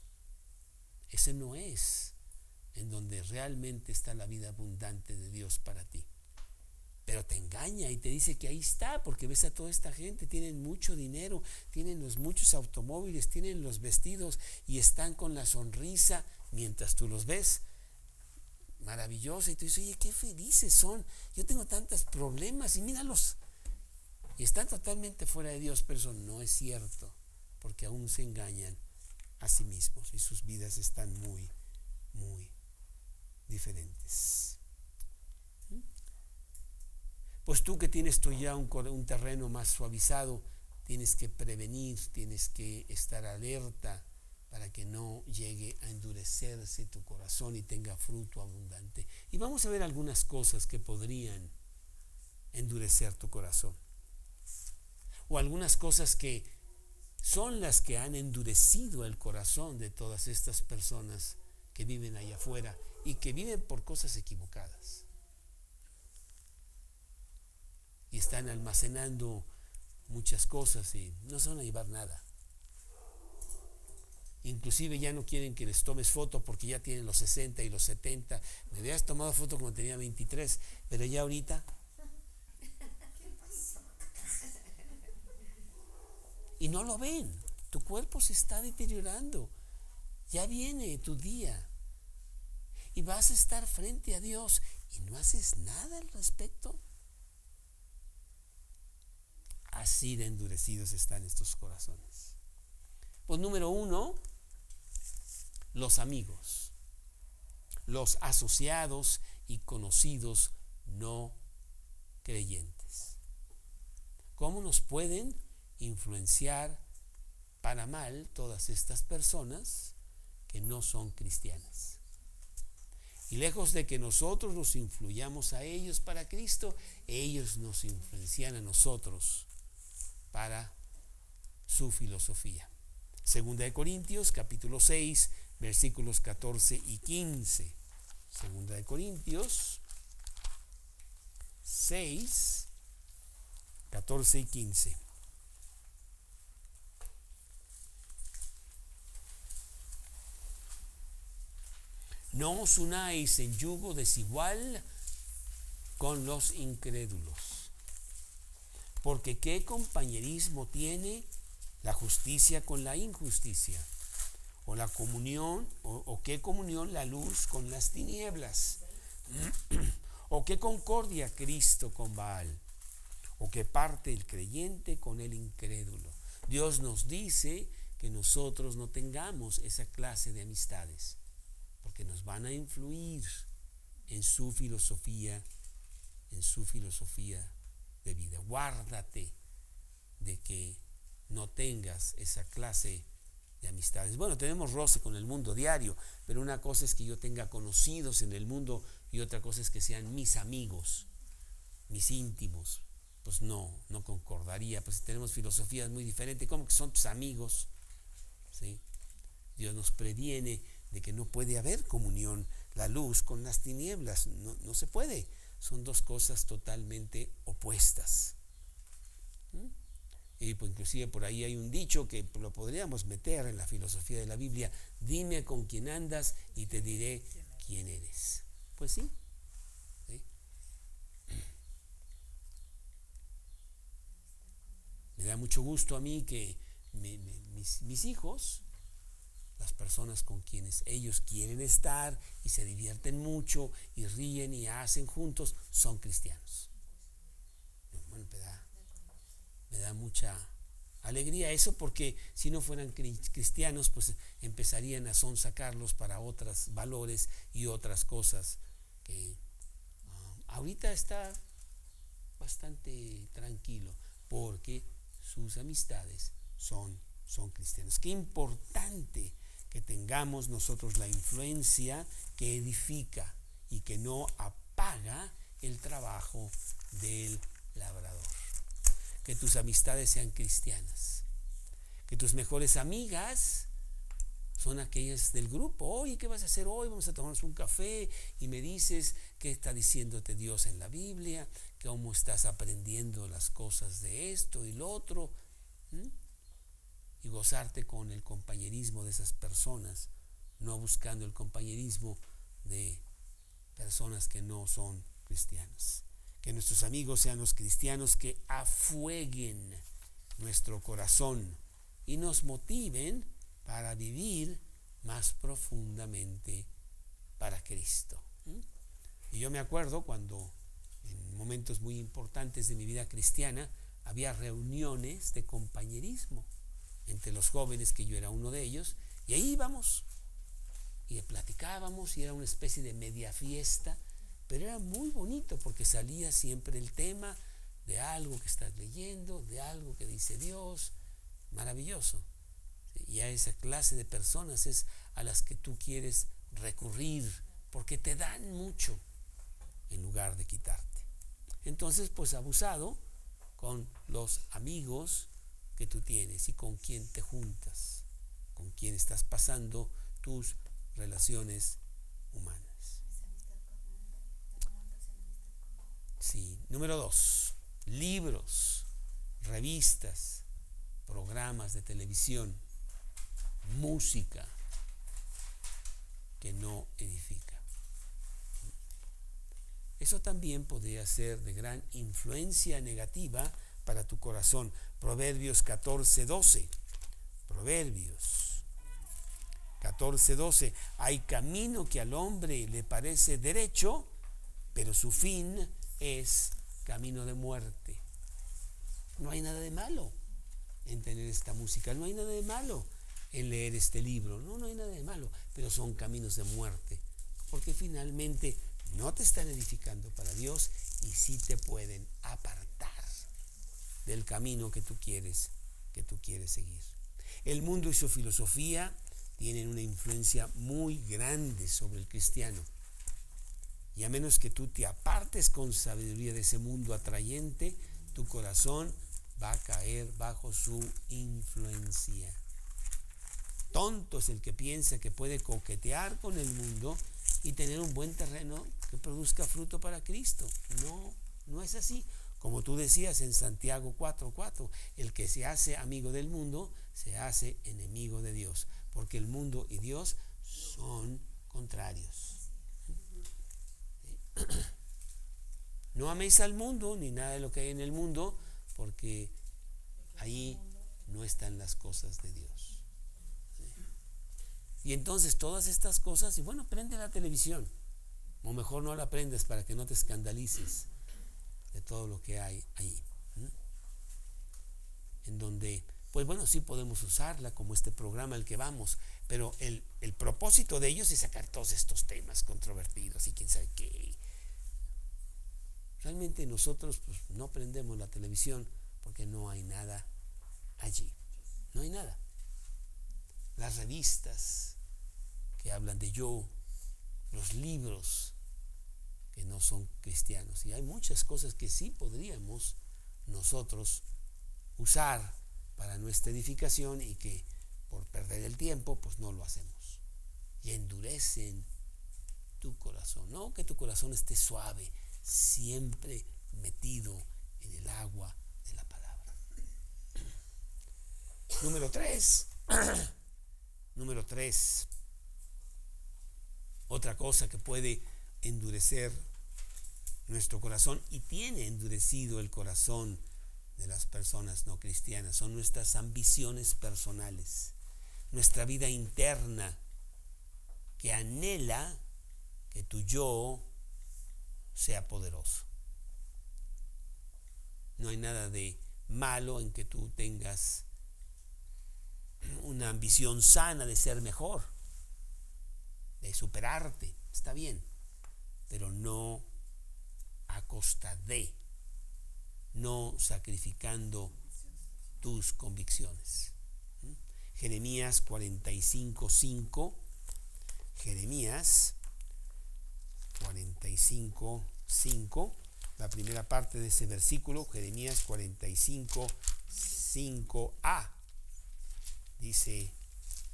S1: Ese no es en donde realmente está la vida abundante de Dios para ti. Pero te engaña y te dice que ahí está, porque ves a toda esta gente, tienen mucho dinero, tienen los muchos automóviles, tienen los vestidos y están con la sonrisa mientras tú los ves maravillosa y tú dices, oye, qué felices son, yo tengo tantos problemas y míralos. Y están totalmente fuera de Dios, pero eso no es cierto, porque aún se engañan a sí mismos y sus vidas están muy, muy diferentes. Pues tú que tienes tú ya un, un terreno más suavizado, tienes que prevenir, tienes que estar alerta para que no llegue a endurecerse tu corazón y tenga fruto abundante. Y vamos a ver algunas cosas que podrían endurecer tu corazón. O algunas cosas que son las que han endurecido el corazón de todas estas personas que viven allá afuera y que viven por cosas equivocadas. Y están almacenando muchas cosas y no se van a llevar nada. Inclusive ya no quieren que les tomes foto porque ya tienen los 60 y los 70. Me habías tomado foto cuando tenía 23, pero ya ahorita... Y no lo ven. Tu cuerpo se está deteriorando. Ya viene tu día. Y vas a estar frente a Dios y no haces nada al respecto. Así de endurecidos están estos corazones. Pues número uno, los amigos, los asociados y conocidos no creyentes. ¿Cómo nos pueden influenciar para mal todas estas personas que no son cristianas? Y lejos de que nosotros los influyamos a ellos para Cristo, ellos nos influencian a nosotros para su filosofía. Segunda de Corintios, capítulo 6, versículos 14 y 15. Segunda de Corintios 6, 14 y 15. No os unáis en yugo desigual con los incrédulos. Porque ¿qué compañerismo tiene la justicia con la injusticia? o la comunión, o, qué comunión la luz con las tinieblas, o qué concordia Cristo con Baal, o qué parte el creyente con el incrédulo. Dios nos dice que nosotros no tengamos esa clase de amistades, porque nos van a influir en su filosofía, en su filosofía de vida. Guárdate de que no tengas esa clase de de amistades. Bueno, tenemos roce con el mundo diario, pero una cosa es que yo tenga conocidos en el mundo y otra cosa es que sean mis amigos, mis íntimos. Pues no, no concordaría, pues tenemos filosofías muy diferentes, ¿cómo que son tus amigos? ¿Sí? Dios nos previene de que no puede haber comunión, la luz con las tinieblas, no, no se puede. Son dos cosas totalmente opuestas. ¿Mm? Y pues inclusive por ahí hay un dicho que lo podríamos meter en la filosofía de la Biblia, dime con quién andas y te diré quién eres. Pues sí. Me da mucho gusto a mí que mis, mis hijos, las personas con quienes ellos quieren estar y se divierten mucho y ríen y hacen juntos, son cristianos. Bueno, me da mucha alegría eso porque si no fueran cristianos pues empezarían a sonsacarlos para otros valores y otras cosas que ah, ahorita está bastante tranquilo porque sus amistades son, son cristianos. Qué importante que tengamos nosotros la influencia que edifica y que no apaga el trabajo del labrador. Que tus amistades sean cristianas. Que tus mejores amigas son aquellas del grupo. Oye, ¿qué vas a hacer hoy? Vamos a tomarnos un café y me dices qué está diciéndote Dios en la Biblia, cómo estás aprendiendo las cosas de esto y lo otro. Y gozarte con el compañerismo de esas personas, no buscando el compañerismo de personas que no son cristianas. Que nuestros amigos sean los cristianos que afueguen nuestro corazón y nos motiven para vivir más profundamente para Cristo. Y yo me acuerdo cuando en momentos muy importantes de mi vida cristiana había reuniones de compañerismo entre los jóvenes, que yo era uno de ellos, y ahí íbamos y platicábamos y era una especie de media fiesta, pero era muy bonito porque salía siempre el tema de algo que estás leyendo, de algo que dice Dios, maravilloso. Y a esa clase de personas es a las que tú quieres recurrir porque te dan mucho en lugar de quitarte. Entonces, pues abusado con los amigos que tú tienes y con quién te juntas, con quién estás pasando tus relaciones humanas. Sí, número dos, libros, revistas, programas de televisión, música que no edifica. Eso también podría ser de gran influencia negativa para tu corazón. Proverbios 14, 12. Proverbios 14, 12. Hay camino que al hombre le parece derecho, pero su fin es camino de muerte. No hay nada de malo en tener esta música, no hay nada de malo en leer este libro, no, no hay nada de malo, pero son caminos de muerte, porque finalmente no te están edificando para Dios y sí te pueden apartar del camino que tú quieres, que tú quieres seguir. El mundo y su filosofía tienen una influencia muy grande sobre el cristiano. Y a menos que tú te apartes con sabiduría de ese mundo atrayente, tu corazón va a caer bajo su influencia. Tonto es el que piensa que puede coquetear con el mundo y tener un buen terreno que produzca fruto para Cristo. No, no es así. Como tú decías en Santiago 4:4, el que se hace amigo del mundo se hace enemigo de Dios, porque el mundo y Dios son contrarios. No améis al mundo ni nada de lo que hay en el mundo, porque ahí no están las cosas de Dios. Y entonces todas estas cosas, y bueno, prende la televisión, o mejor no la prendes para que no te escandalices de todo lo que hay ahí. En donde, pues bueno, sí podemos usarla como este programa al que vamos, pero el, propósito de ellos es sacar todos estos temas controvertidos y quién sabe qué. Realmente nosotros pues, no prendemos la televisión porque no hay nada allí. No hay nada. Las revistas que hablan de yo, los libros que no son cristianos. Y hay muchas cosas que sí podríamos nosotros usar para nuestra edificación y que por perder el tiempo pues no lo hacemos. Y endurecen tu corazón. No que tu corazón esté suave, siempre metido en el agua de la palabra. Número tres. Número tres. Otra cosa que puede endurecer nuestro corazón y tiene endurecido el corazón de las personas no cristianas. Son nuestras ambiciones personales, nuestra vida interna que anhela que tu yo sea poderoso. No hay nada de malo en que tú tengas una ambición sana de ser mejor, de superarte, está bien, pero no a costa de, no sacrificando tus convicciones. ¿Mm? Jeremías 45, 5. Jeremías 45, 5. La primera parte de ese versículo, Jeremías 45, 5a. Dice,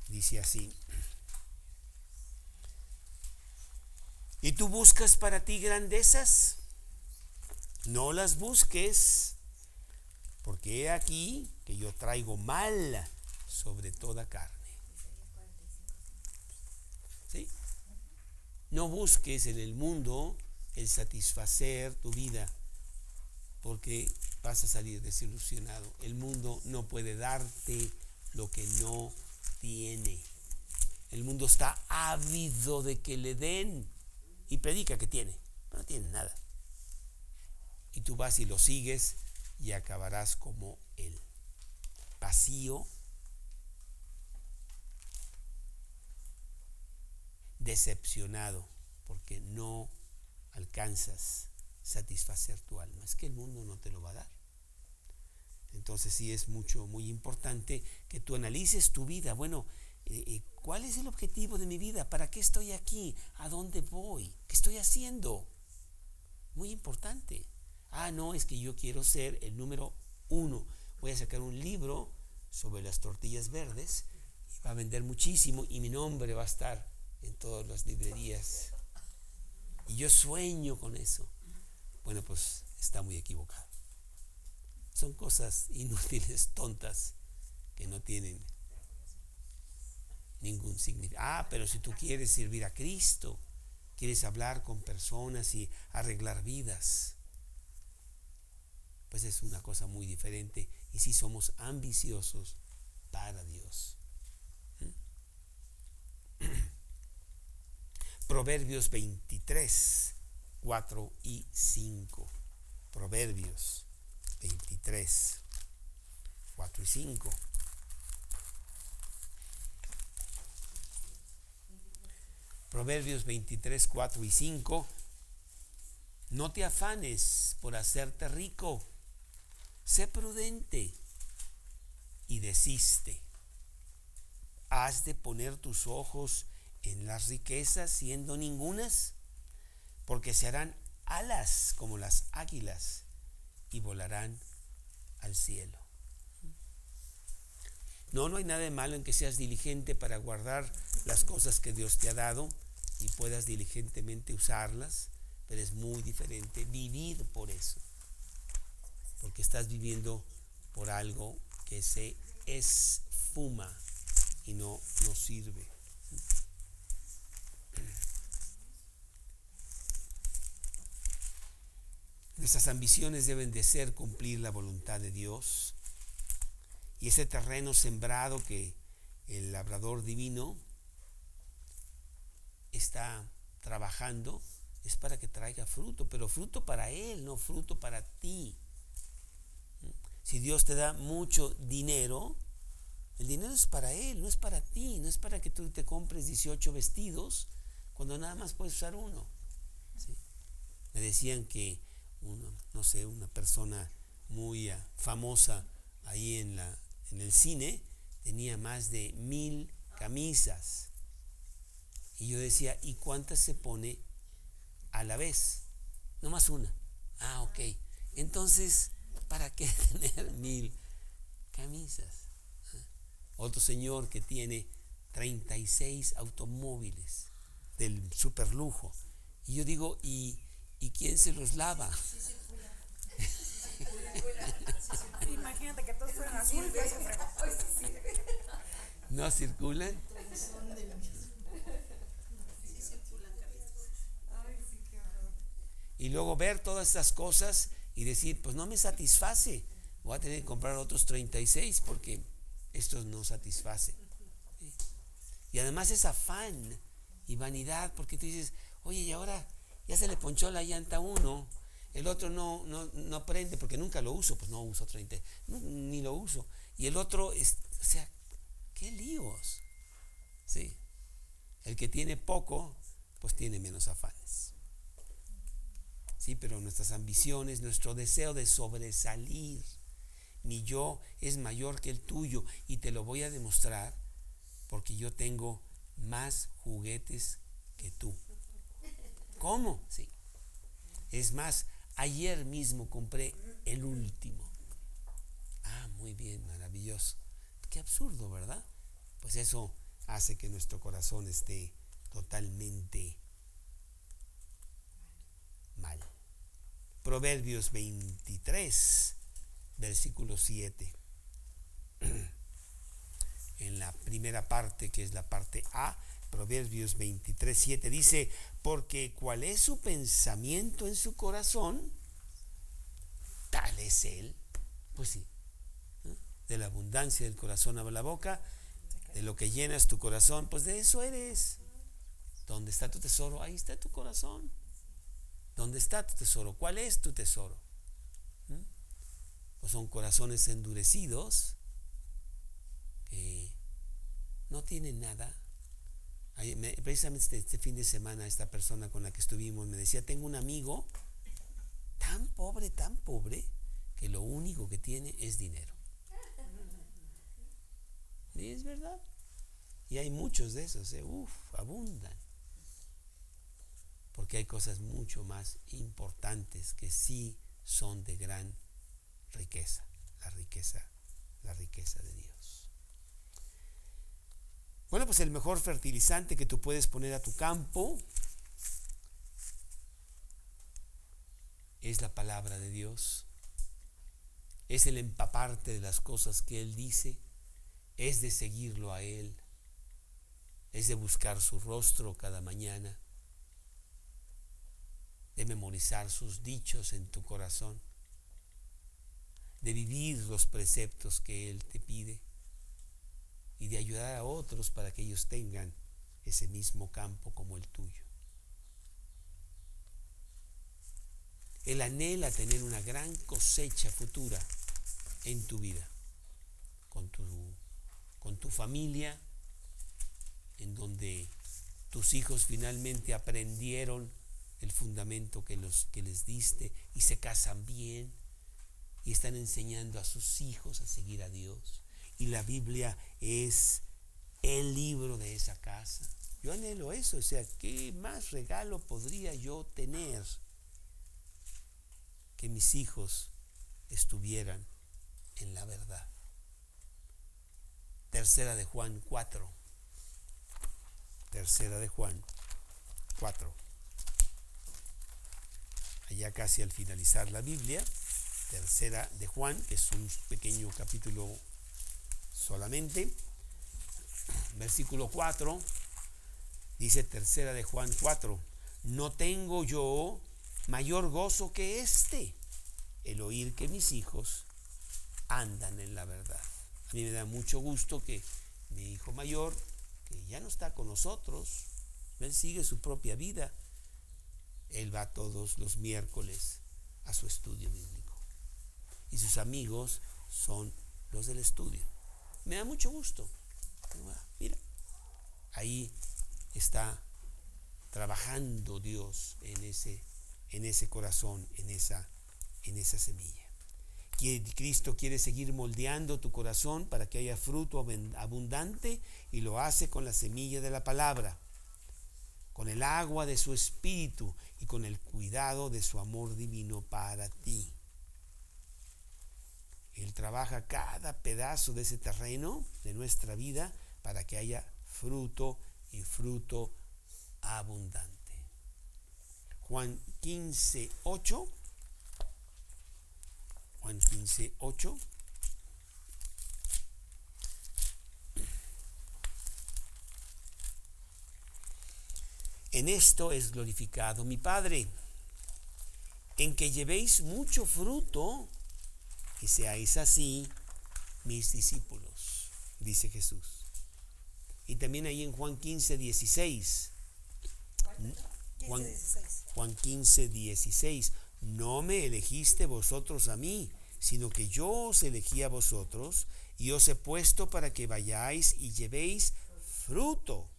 S1: dice así. ¿Y tú buscas para ti grandezas? No las busques, porque he aquí que yo traigo mal sobre toda carne. ¿Sí? No busques en el mundo el satisfacer tu vida, porque vas a salir desilusionado. El mundo no puede darte lo que no tiene. El mundo está ávido de que le den y predica que tiene, pero no tiene nada. Y tú vas y lo sigues y acabarás como él, vacío, decepcionado, porque no alcanzas satisfacer tu alma. Es que el mundo no te lo va a dar. Entonces sí es mucho, muy importante que tú analices tu vida. Bueno, eh, eh, ¿cuál es el objetivo de mi vida? ¿Para qué estoy aquí? ¿A dónde voy? ¿Qué estoy haciendo? Muy importante. Ah, no, es que yo quiero ser el número uno. Voy a sacar un libro sobre las tortillas verdes y va a vender muchísimo y mi nombre va a estar en todas las librerías. Y yo sueño con eso. Bueno, pues está muy equivocado. Son cosas inútiles, tontas, que no tienen ningún significado. Ah, pero si tú quieres servir a Cristo, quieres hablar con personas y arreglar vidas, pues es una cosa muy diferente. Y si somos ambiciosos para Dios. ¿Mm? Proverbios 23, 4 y 5. Proverbios 23, 4 y 5. Proverbios 23, 4 y 5. No te afanes por hacerte rico, sé prudente y desiste. Has de poner tus ojos en las riquezas siendo ningunas, porque se harán alas como las águilas y volarán al cielo. No, no hay nada de malo en que seas diligente para guardar las cosas que Dios te ha dado y puedas diligentemente usarlas, pero es muy diferente vivir por eso, porque estás viviendo por algo que se esfuma y no nos sirve. Nuestras ambiciones deben de ser cumplir la voluntad de Dios. Y ese terreno sembrado que el labrador divino está trabajando es para que traiga fruto, pero fruto para Él, no fruto para ti. Si Dios te da mucho dinero, el dinero es para Él, no es para ti, no es para que tú te compres 18 vestidos cuando nada más puedes usar uno. Me decían que, no sé, una persona muy ah, famosa ahí en, la, en el cine tenía más de mil camisas. Y yo decía, ¿y cuántas se pone a la vez? No más una. Ah, ok. Entonces, ¿para qué tener mil camisas? Otro señor que tiene 36 automóviles del superlujo. Y yo digo, ¿y, ¿y quién se los lava?
S3: Imagínate que todos fueran azul.
S1: ¿No circulan? Y luego ver todas estas cosas y decir, pues no me satisface, voy a tener que comprar otros 36 porque estos no satisfacen. Y además es afán y vanidad porque tú dices, oye, y ahora ya se le ponchó la llanta a uno, el otro no, no, no porque nunca lo uso, pues no uso 30, ni lo uso. Y el otro, es, o sea, qué líos. Sí. El que tiene poco, pues tiene menos afanes. Sí, pero nuestras ambiciones, nuestro deseo de sobresalir, mi yo es mayor que el tuyo y te lo voy a demostrar porque yo tengo más juguetes que tú. ¿Cómo? Sí. Es más, ayer mismo compré el último. Ah, muy bien, maravilloso. Qué absurdo, ¿verdad? Pues eso hace que nuestro corazón esté totalmente mal. Proverbios 23, versículo 7. En la primera parte, que es la parte A, Proverbios 23, 7 dice, porque cuál es su pensamiento en su corazón, tal es él. Pues sí, de la abundancia del corazón habla la boca, de lo que llenas tu corazón, pues de eso eres. ¿Dónde está tu tesoro? Ahí está tu corazón. ¿Dónde está tu tesoro? ¿Cuál es tu tesoro? ¿Mm? Pues son corazones endurecidos que no tienen nada. Precisamente este, este, fin de semana esta persona con la que estuvimos me decía, tengo un amigo tan pobre, tan pobre, que lo único que tiene es dinero. Y es verdad. Y hay muchos de esos, ¿eh? Abundan porque hay cosas mucho más importantes que sí son de gran riqueza, la riqueza, la riqueza de Dios. Bueno, pues el mejor fertilizante que tú puedes poner a tu campo es la palabra de Dios, es el empaparte de las cosas que Él dice, es de seguirlo a Él, es de buscar su rostro cada mañana de memorizar sus dichos en tu corazón, de vivir los preceptos que Él te pide y de ayudar a otros para que ellos tengan ese mismo campo como el tuyo. Él anhela tener una gran cosecha futura en tu vida, con tu, con tu familia, en donde tus hijos finalmente aprendieron el fundamento que, los, que les diste y se casan bien y están enseñando a sus hijos a seguir a Dios. Y la Biblia es el libro de esa casa. Yo anhelo eso, o sea, ¿qué más regalo podría yo tener que mis hijos estuvieran en la verdad? Tercera de Juan 4. Tercera de Juan 4 allá casi al finalizar la Biblia, tercera de Juan, que es un pequeño capítulo solamente, versículo 4, dice tercera de Juan 4, no tengo yo mayor gozo que este, el oír que mis hijos andan en la verdad. A mí me da mucho gusto que mi hijo mayor, que ya no está con nosotros, él sigue su propia vida, él va todos los miércoles a su estudio bíblico. Y sus amigos son los del estudio. Me da mucho gusto. Mira, ahí está trabajando Dios en ese, en ese corazón, en esa, en esa semilla. Cristo quiere seguir moldeando tu corazón para que haya fruto abundante y lo hace con la semilla de la palabra con el agua de su espíritu y con el cuidado de su amor divino para ti. Él trabaja cada pedazo de ese terreno de nuestra vida para que haya fruto y fruto abundante. Juan 15, 8. Juan 15, 8. En esto es glorificado mi Padre, en que llevéis mucho fruto y seáis así mis discípulos, dice Jesús. Y también ahí en Juan 15, 16. Juan, Juan 15, 16. No me elegiste vosotros a mí, sino que yo os elegí a vosotros y os he puesto para que vayáis y llevéis fruto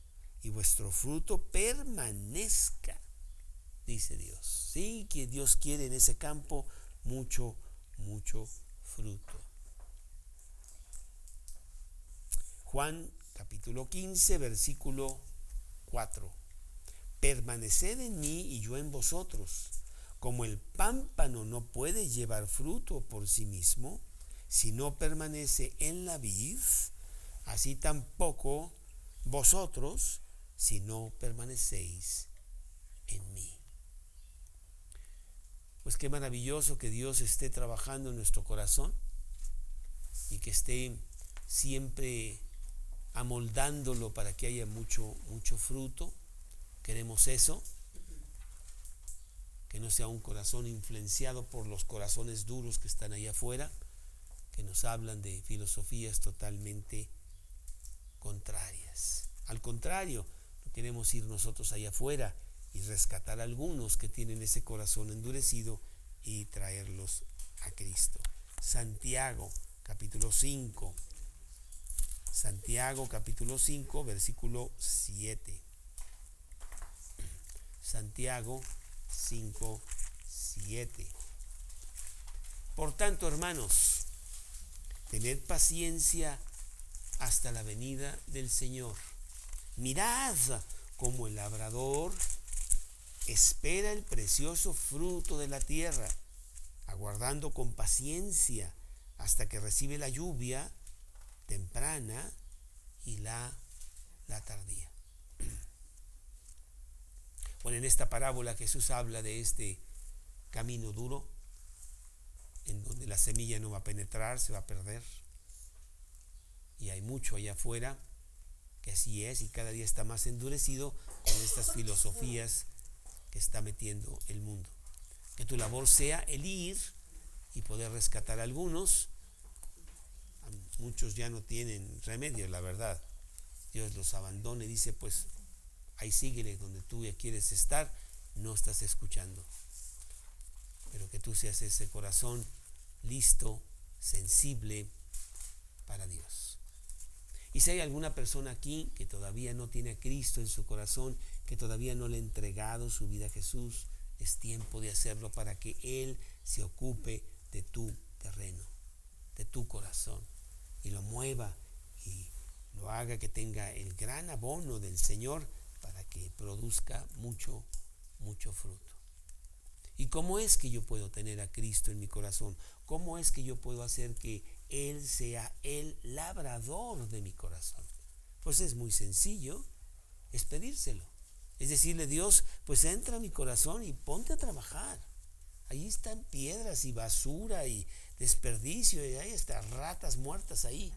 S1: y vuestro fruto permanezca, dice Dios. Sí, que Dios quiere en ese campo mucho, mucho fruto. Juan capítulo 15, versículo 4. Permaneced en mí y yo en vosotros. Como el pámpano no puede llevar fruto por sí mismo, si no permanece en la vid, así tampoco vosotros si no permanecéis en mí. Pues qué maravilloso que Dios esté trabajando en nuestro corazón y que esté siempre amoldándolo para que haya mucho, mucho fruto. Queremos eso, que no sea un corazón influenciado por los corazones duros que están allá afuera, que nos hablan de filosofías totalmente contrarias. Al contrario, queremos ir nosotros allá afuera y rescatar a algunos que tienen ese corazón endurecido y traerlos a Cristo. Santiago capítulo 5. Santiago capítulo 5 versículo 7. Santiago 5, 7. Por tanto, hermanos, tened paciencia hasta la venida del Señor. Mirad como el labrador espera el precioso fruto de la tierra, aguardando con paciencia hasta que recibe la lluvia temprana y la, la tardía. Bueno, en esta parábola Jesús habla de este camino duro, en donde la semilla no va a penetrar, se va a perder. Y hay mucho allá afuera que así es y cada día está más endurecido con estas filosofías que está metiendo el mundo. Que tu labor sea el ir y poder rescatar a algunos. Muchos ya no tienen remedio, la verdad. Dios los abandona y dice, pues ahí síguele donde tú ya quieres estar, no estás escuchando. Pero que tú seas ese corazón listo, sensible para Dios. Y si hay alguna persona aquí que todavía no tiene a Cristo en su corazón, que todavía no le ha entregado su vida a Jesús, es tiempo de hacerlo para que Él se ocupe de tu terreno, de tu corazón, y lo mueva y lo haga que tenga el gran abono del Señor para que produzca mucho, mucho fruto. ¿Y cómo es que yo puedo tener a Cristo en mi corazón? ¿Cómo es que yo puedo hacer que él sea el labrador de mi corazón. Pues es muy sencillo, es pedírselo. Es decirle, Dios, pues entra a mi corazón y ponte a trabajar. Ahí están piedras y basura y desperdicio y ahí están ratas muertas ahí.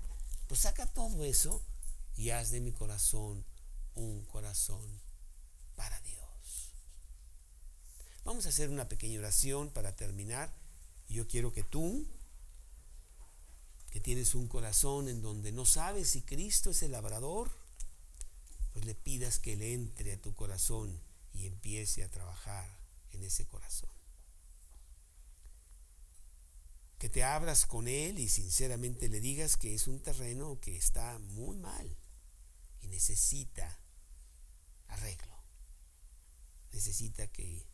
S1: Pues saca todo eso y haz de mi corazón un corazón para Dios. Vamos a hacer una pequeña oración para terminar. Yo quiero que tú que tienes un corazón en donde no sabes si Cristo es el labrador, pues le pidas que Él entre a tu corazón y empiece a trabajar en ese corazón. Que te abras con Él y sinceramente le digas que es un terreno que está muy mal y necesita arreglo. Necesita que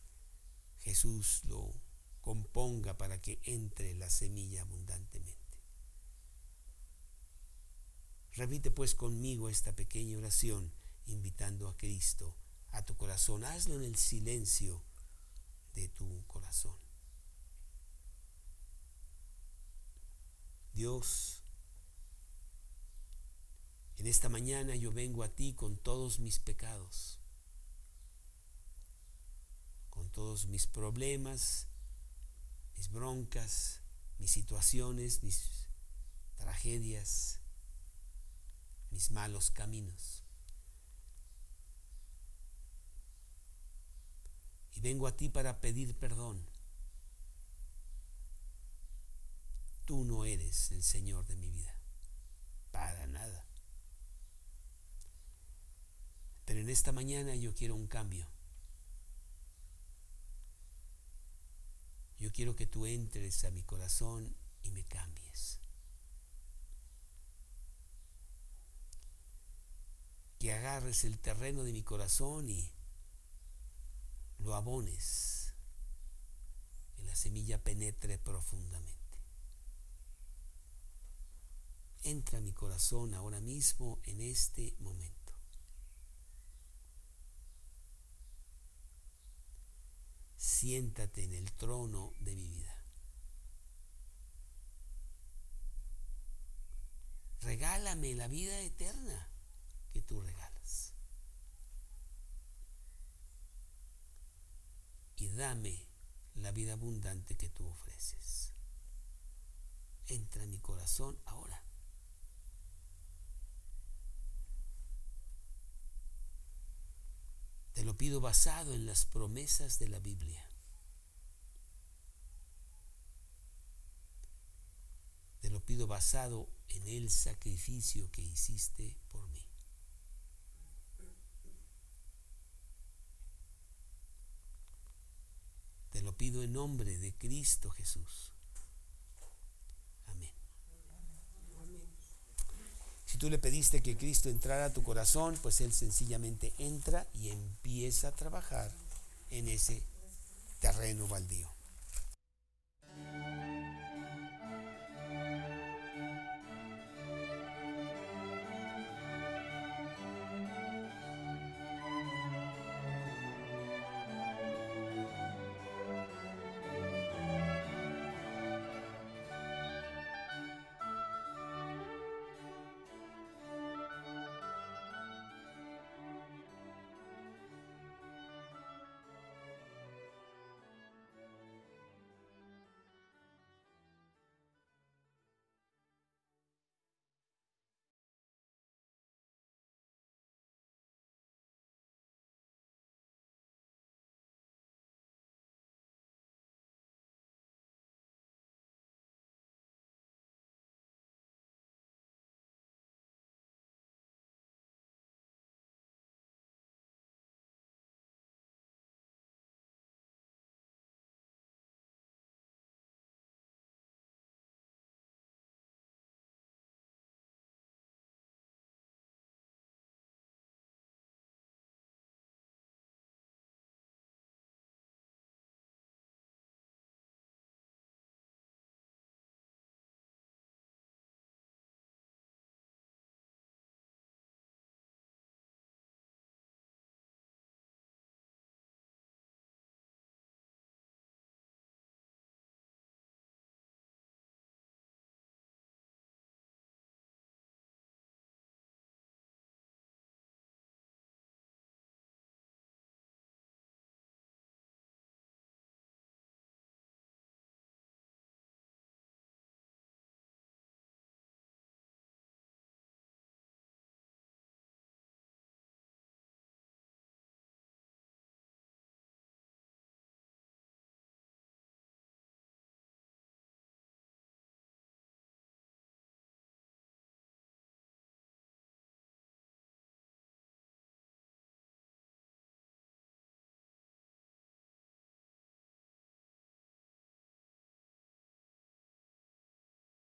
S1: Jesús lo componga para que entre la semilla abundantemente. Repite pues conmigo esta pequeña oración invitando a Cristo a tu corazón. Hazlo en el silencio de tu corazón. Dios, en esta mañana yo vengo a ti con todos mis pecados, con todos mis problemas, mis broncas, mis situaciones, mis tragedias mis malos caminos. Y vengo a ti para pedir perdón. Tú no eres el Señor de mi vida. Para nada. Pero en esta mañana yo quiero un cambio. Yo quiero que tú entres a mi corazón y me cambies. Que agarres el terreno de mi corazón y lo abones, que la semilla penetre profundamente. entra a mi corazón ahora mismo en este momento. Siéntate en el trono de mi vida. Regálame la vida eterna que tú regalas. Y dame la vida abundante que tú ofreces. Entra en mi corazón ahora. Te lo pido basado en las promesas de la Biblia. Te lo pido basado en el sacrificio que hiciste por mí. Te lo pido en nombre de Cristo Jesús. Amén. Si tú le pediste que Cristo entrara a tu corazón, pues Él sencillamente entra y empieza a trabajar en ese terreno baldío.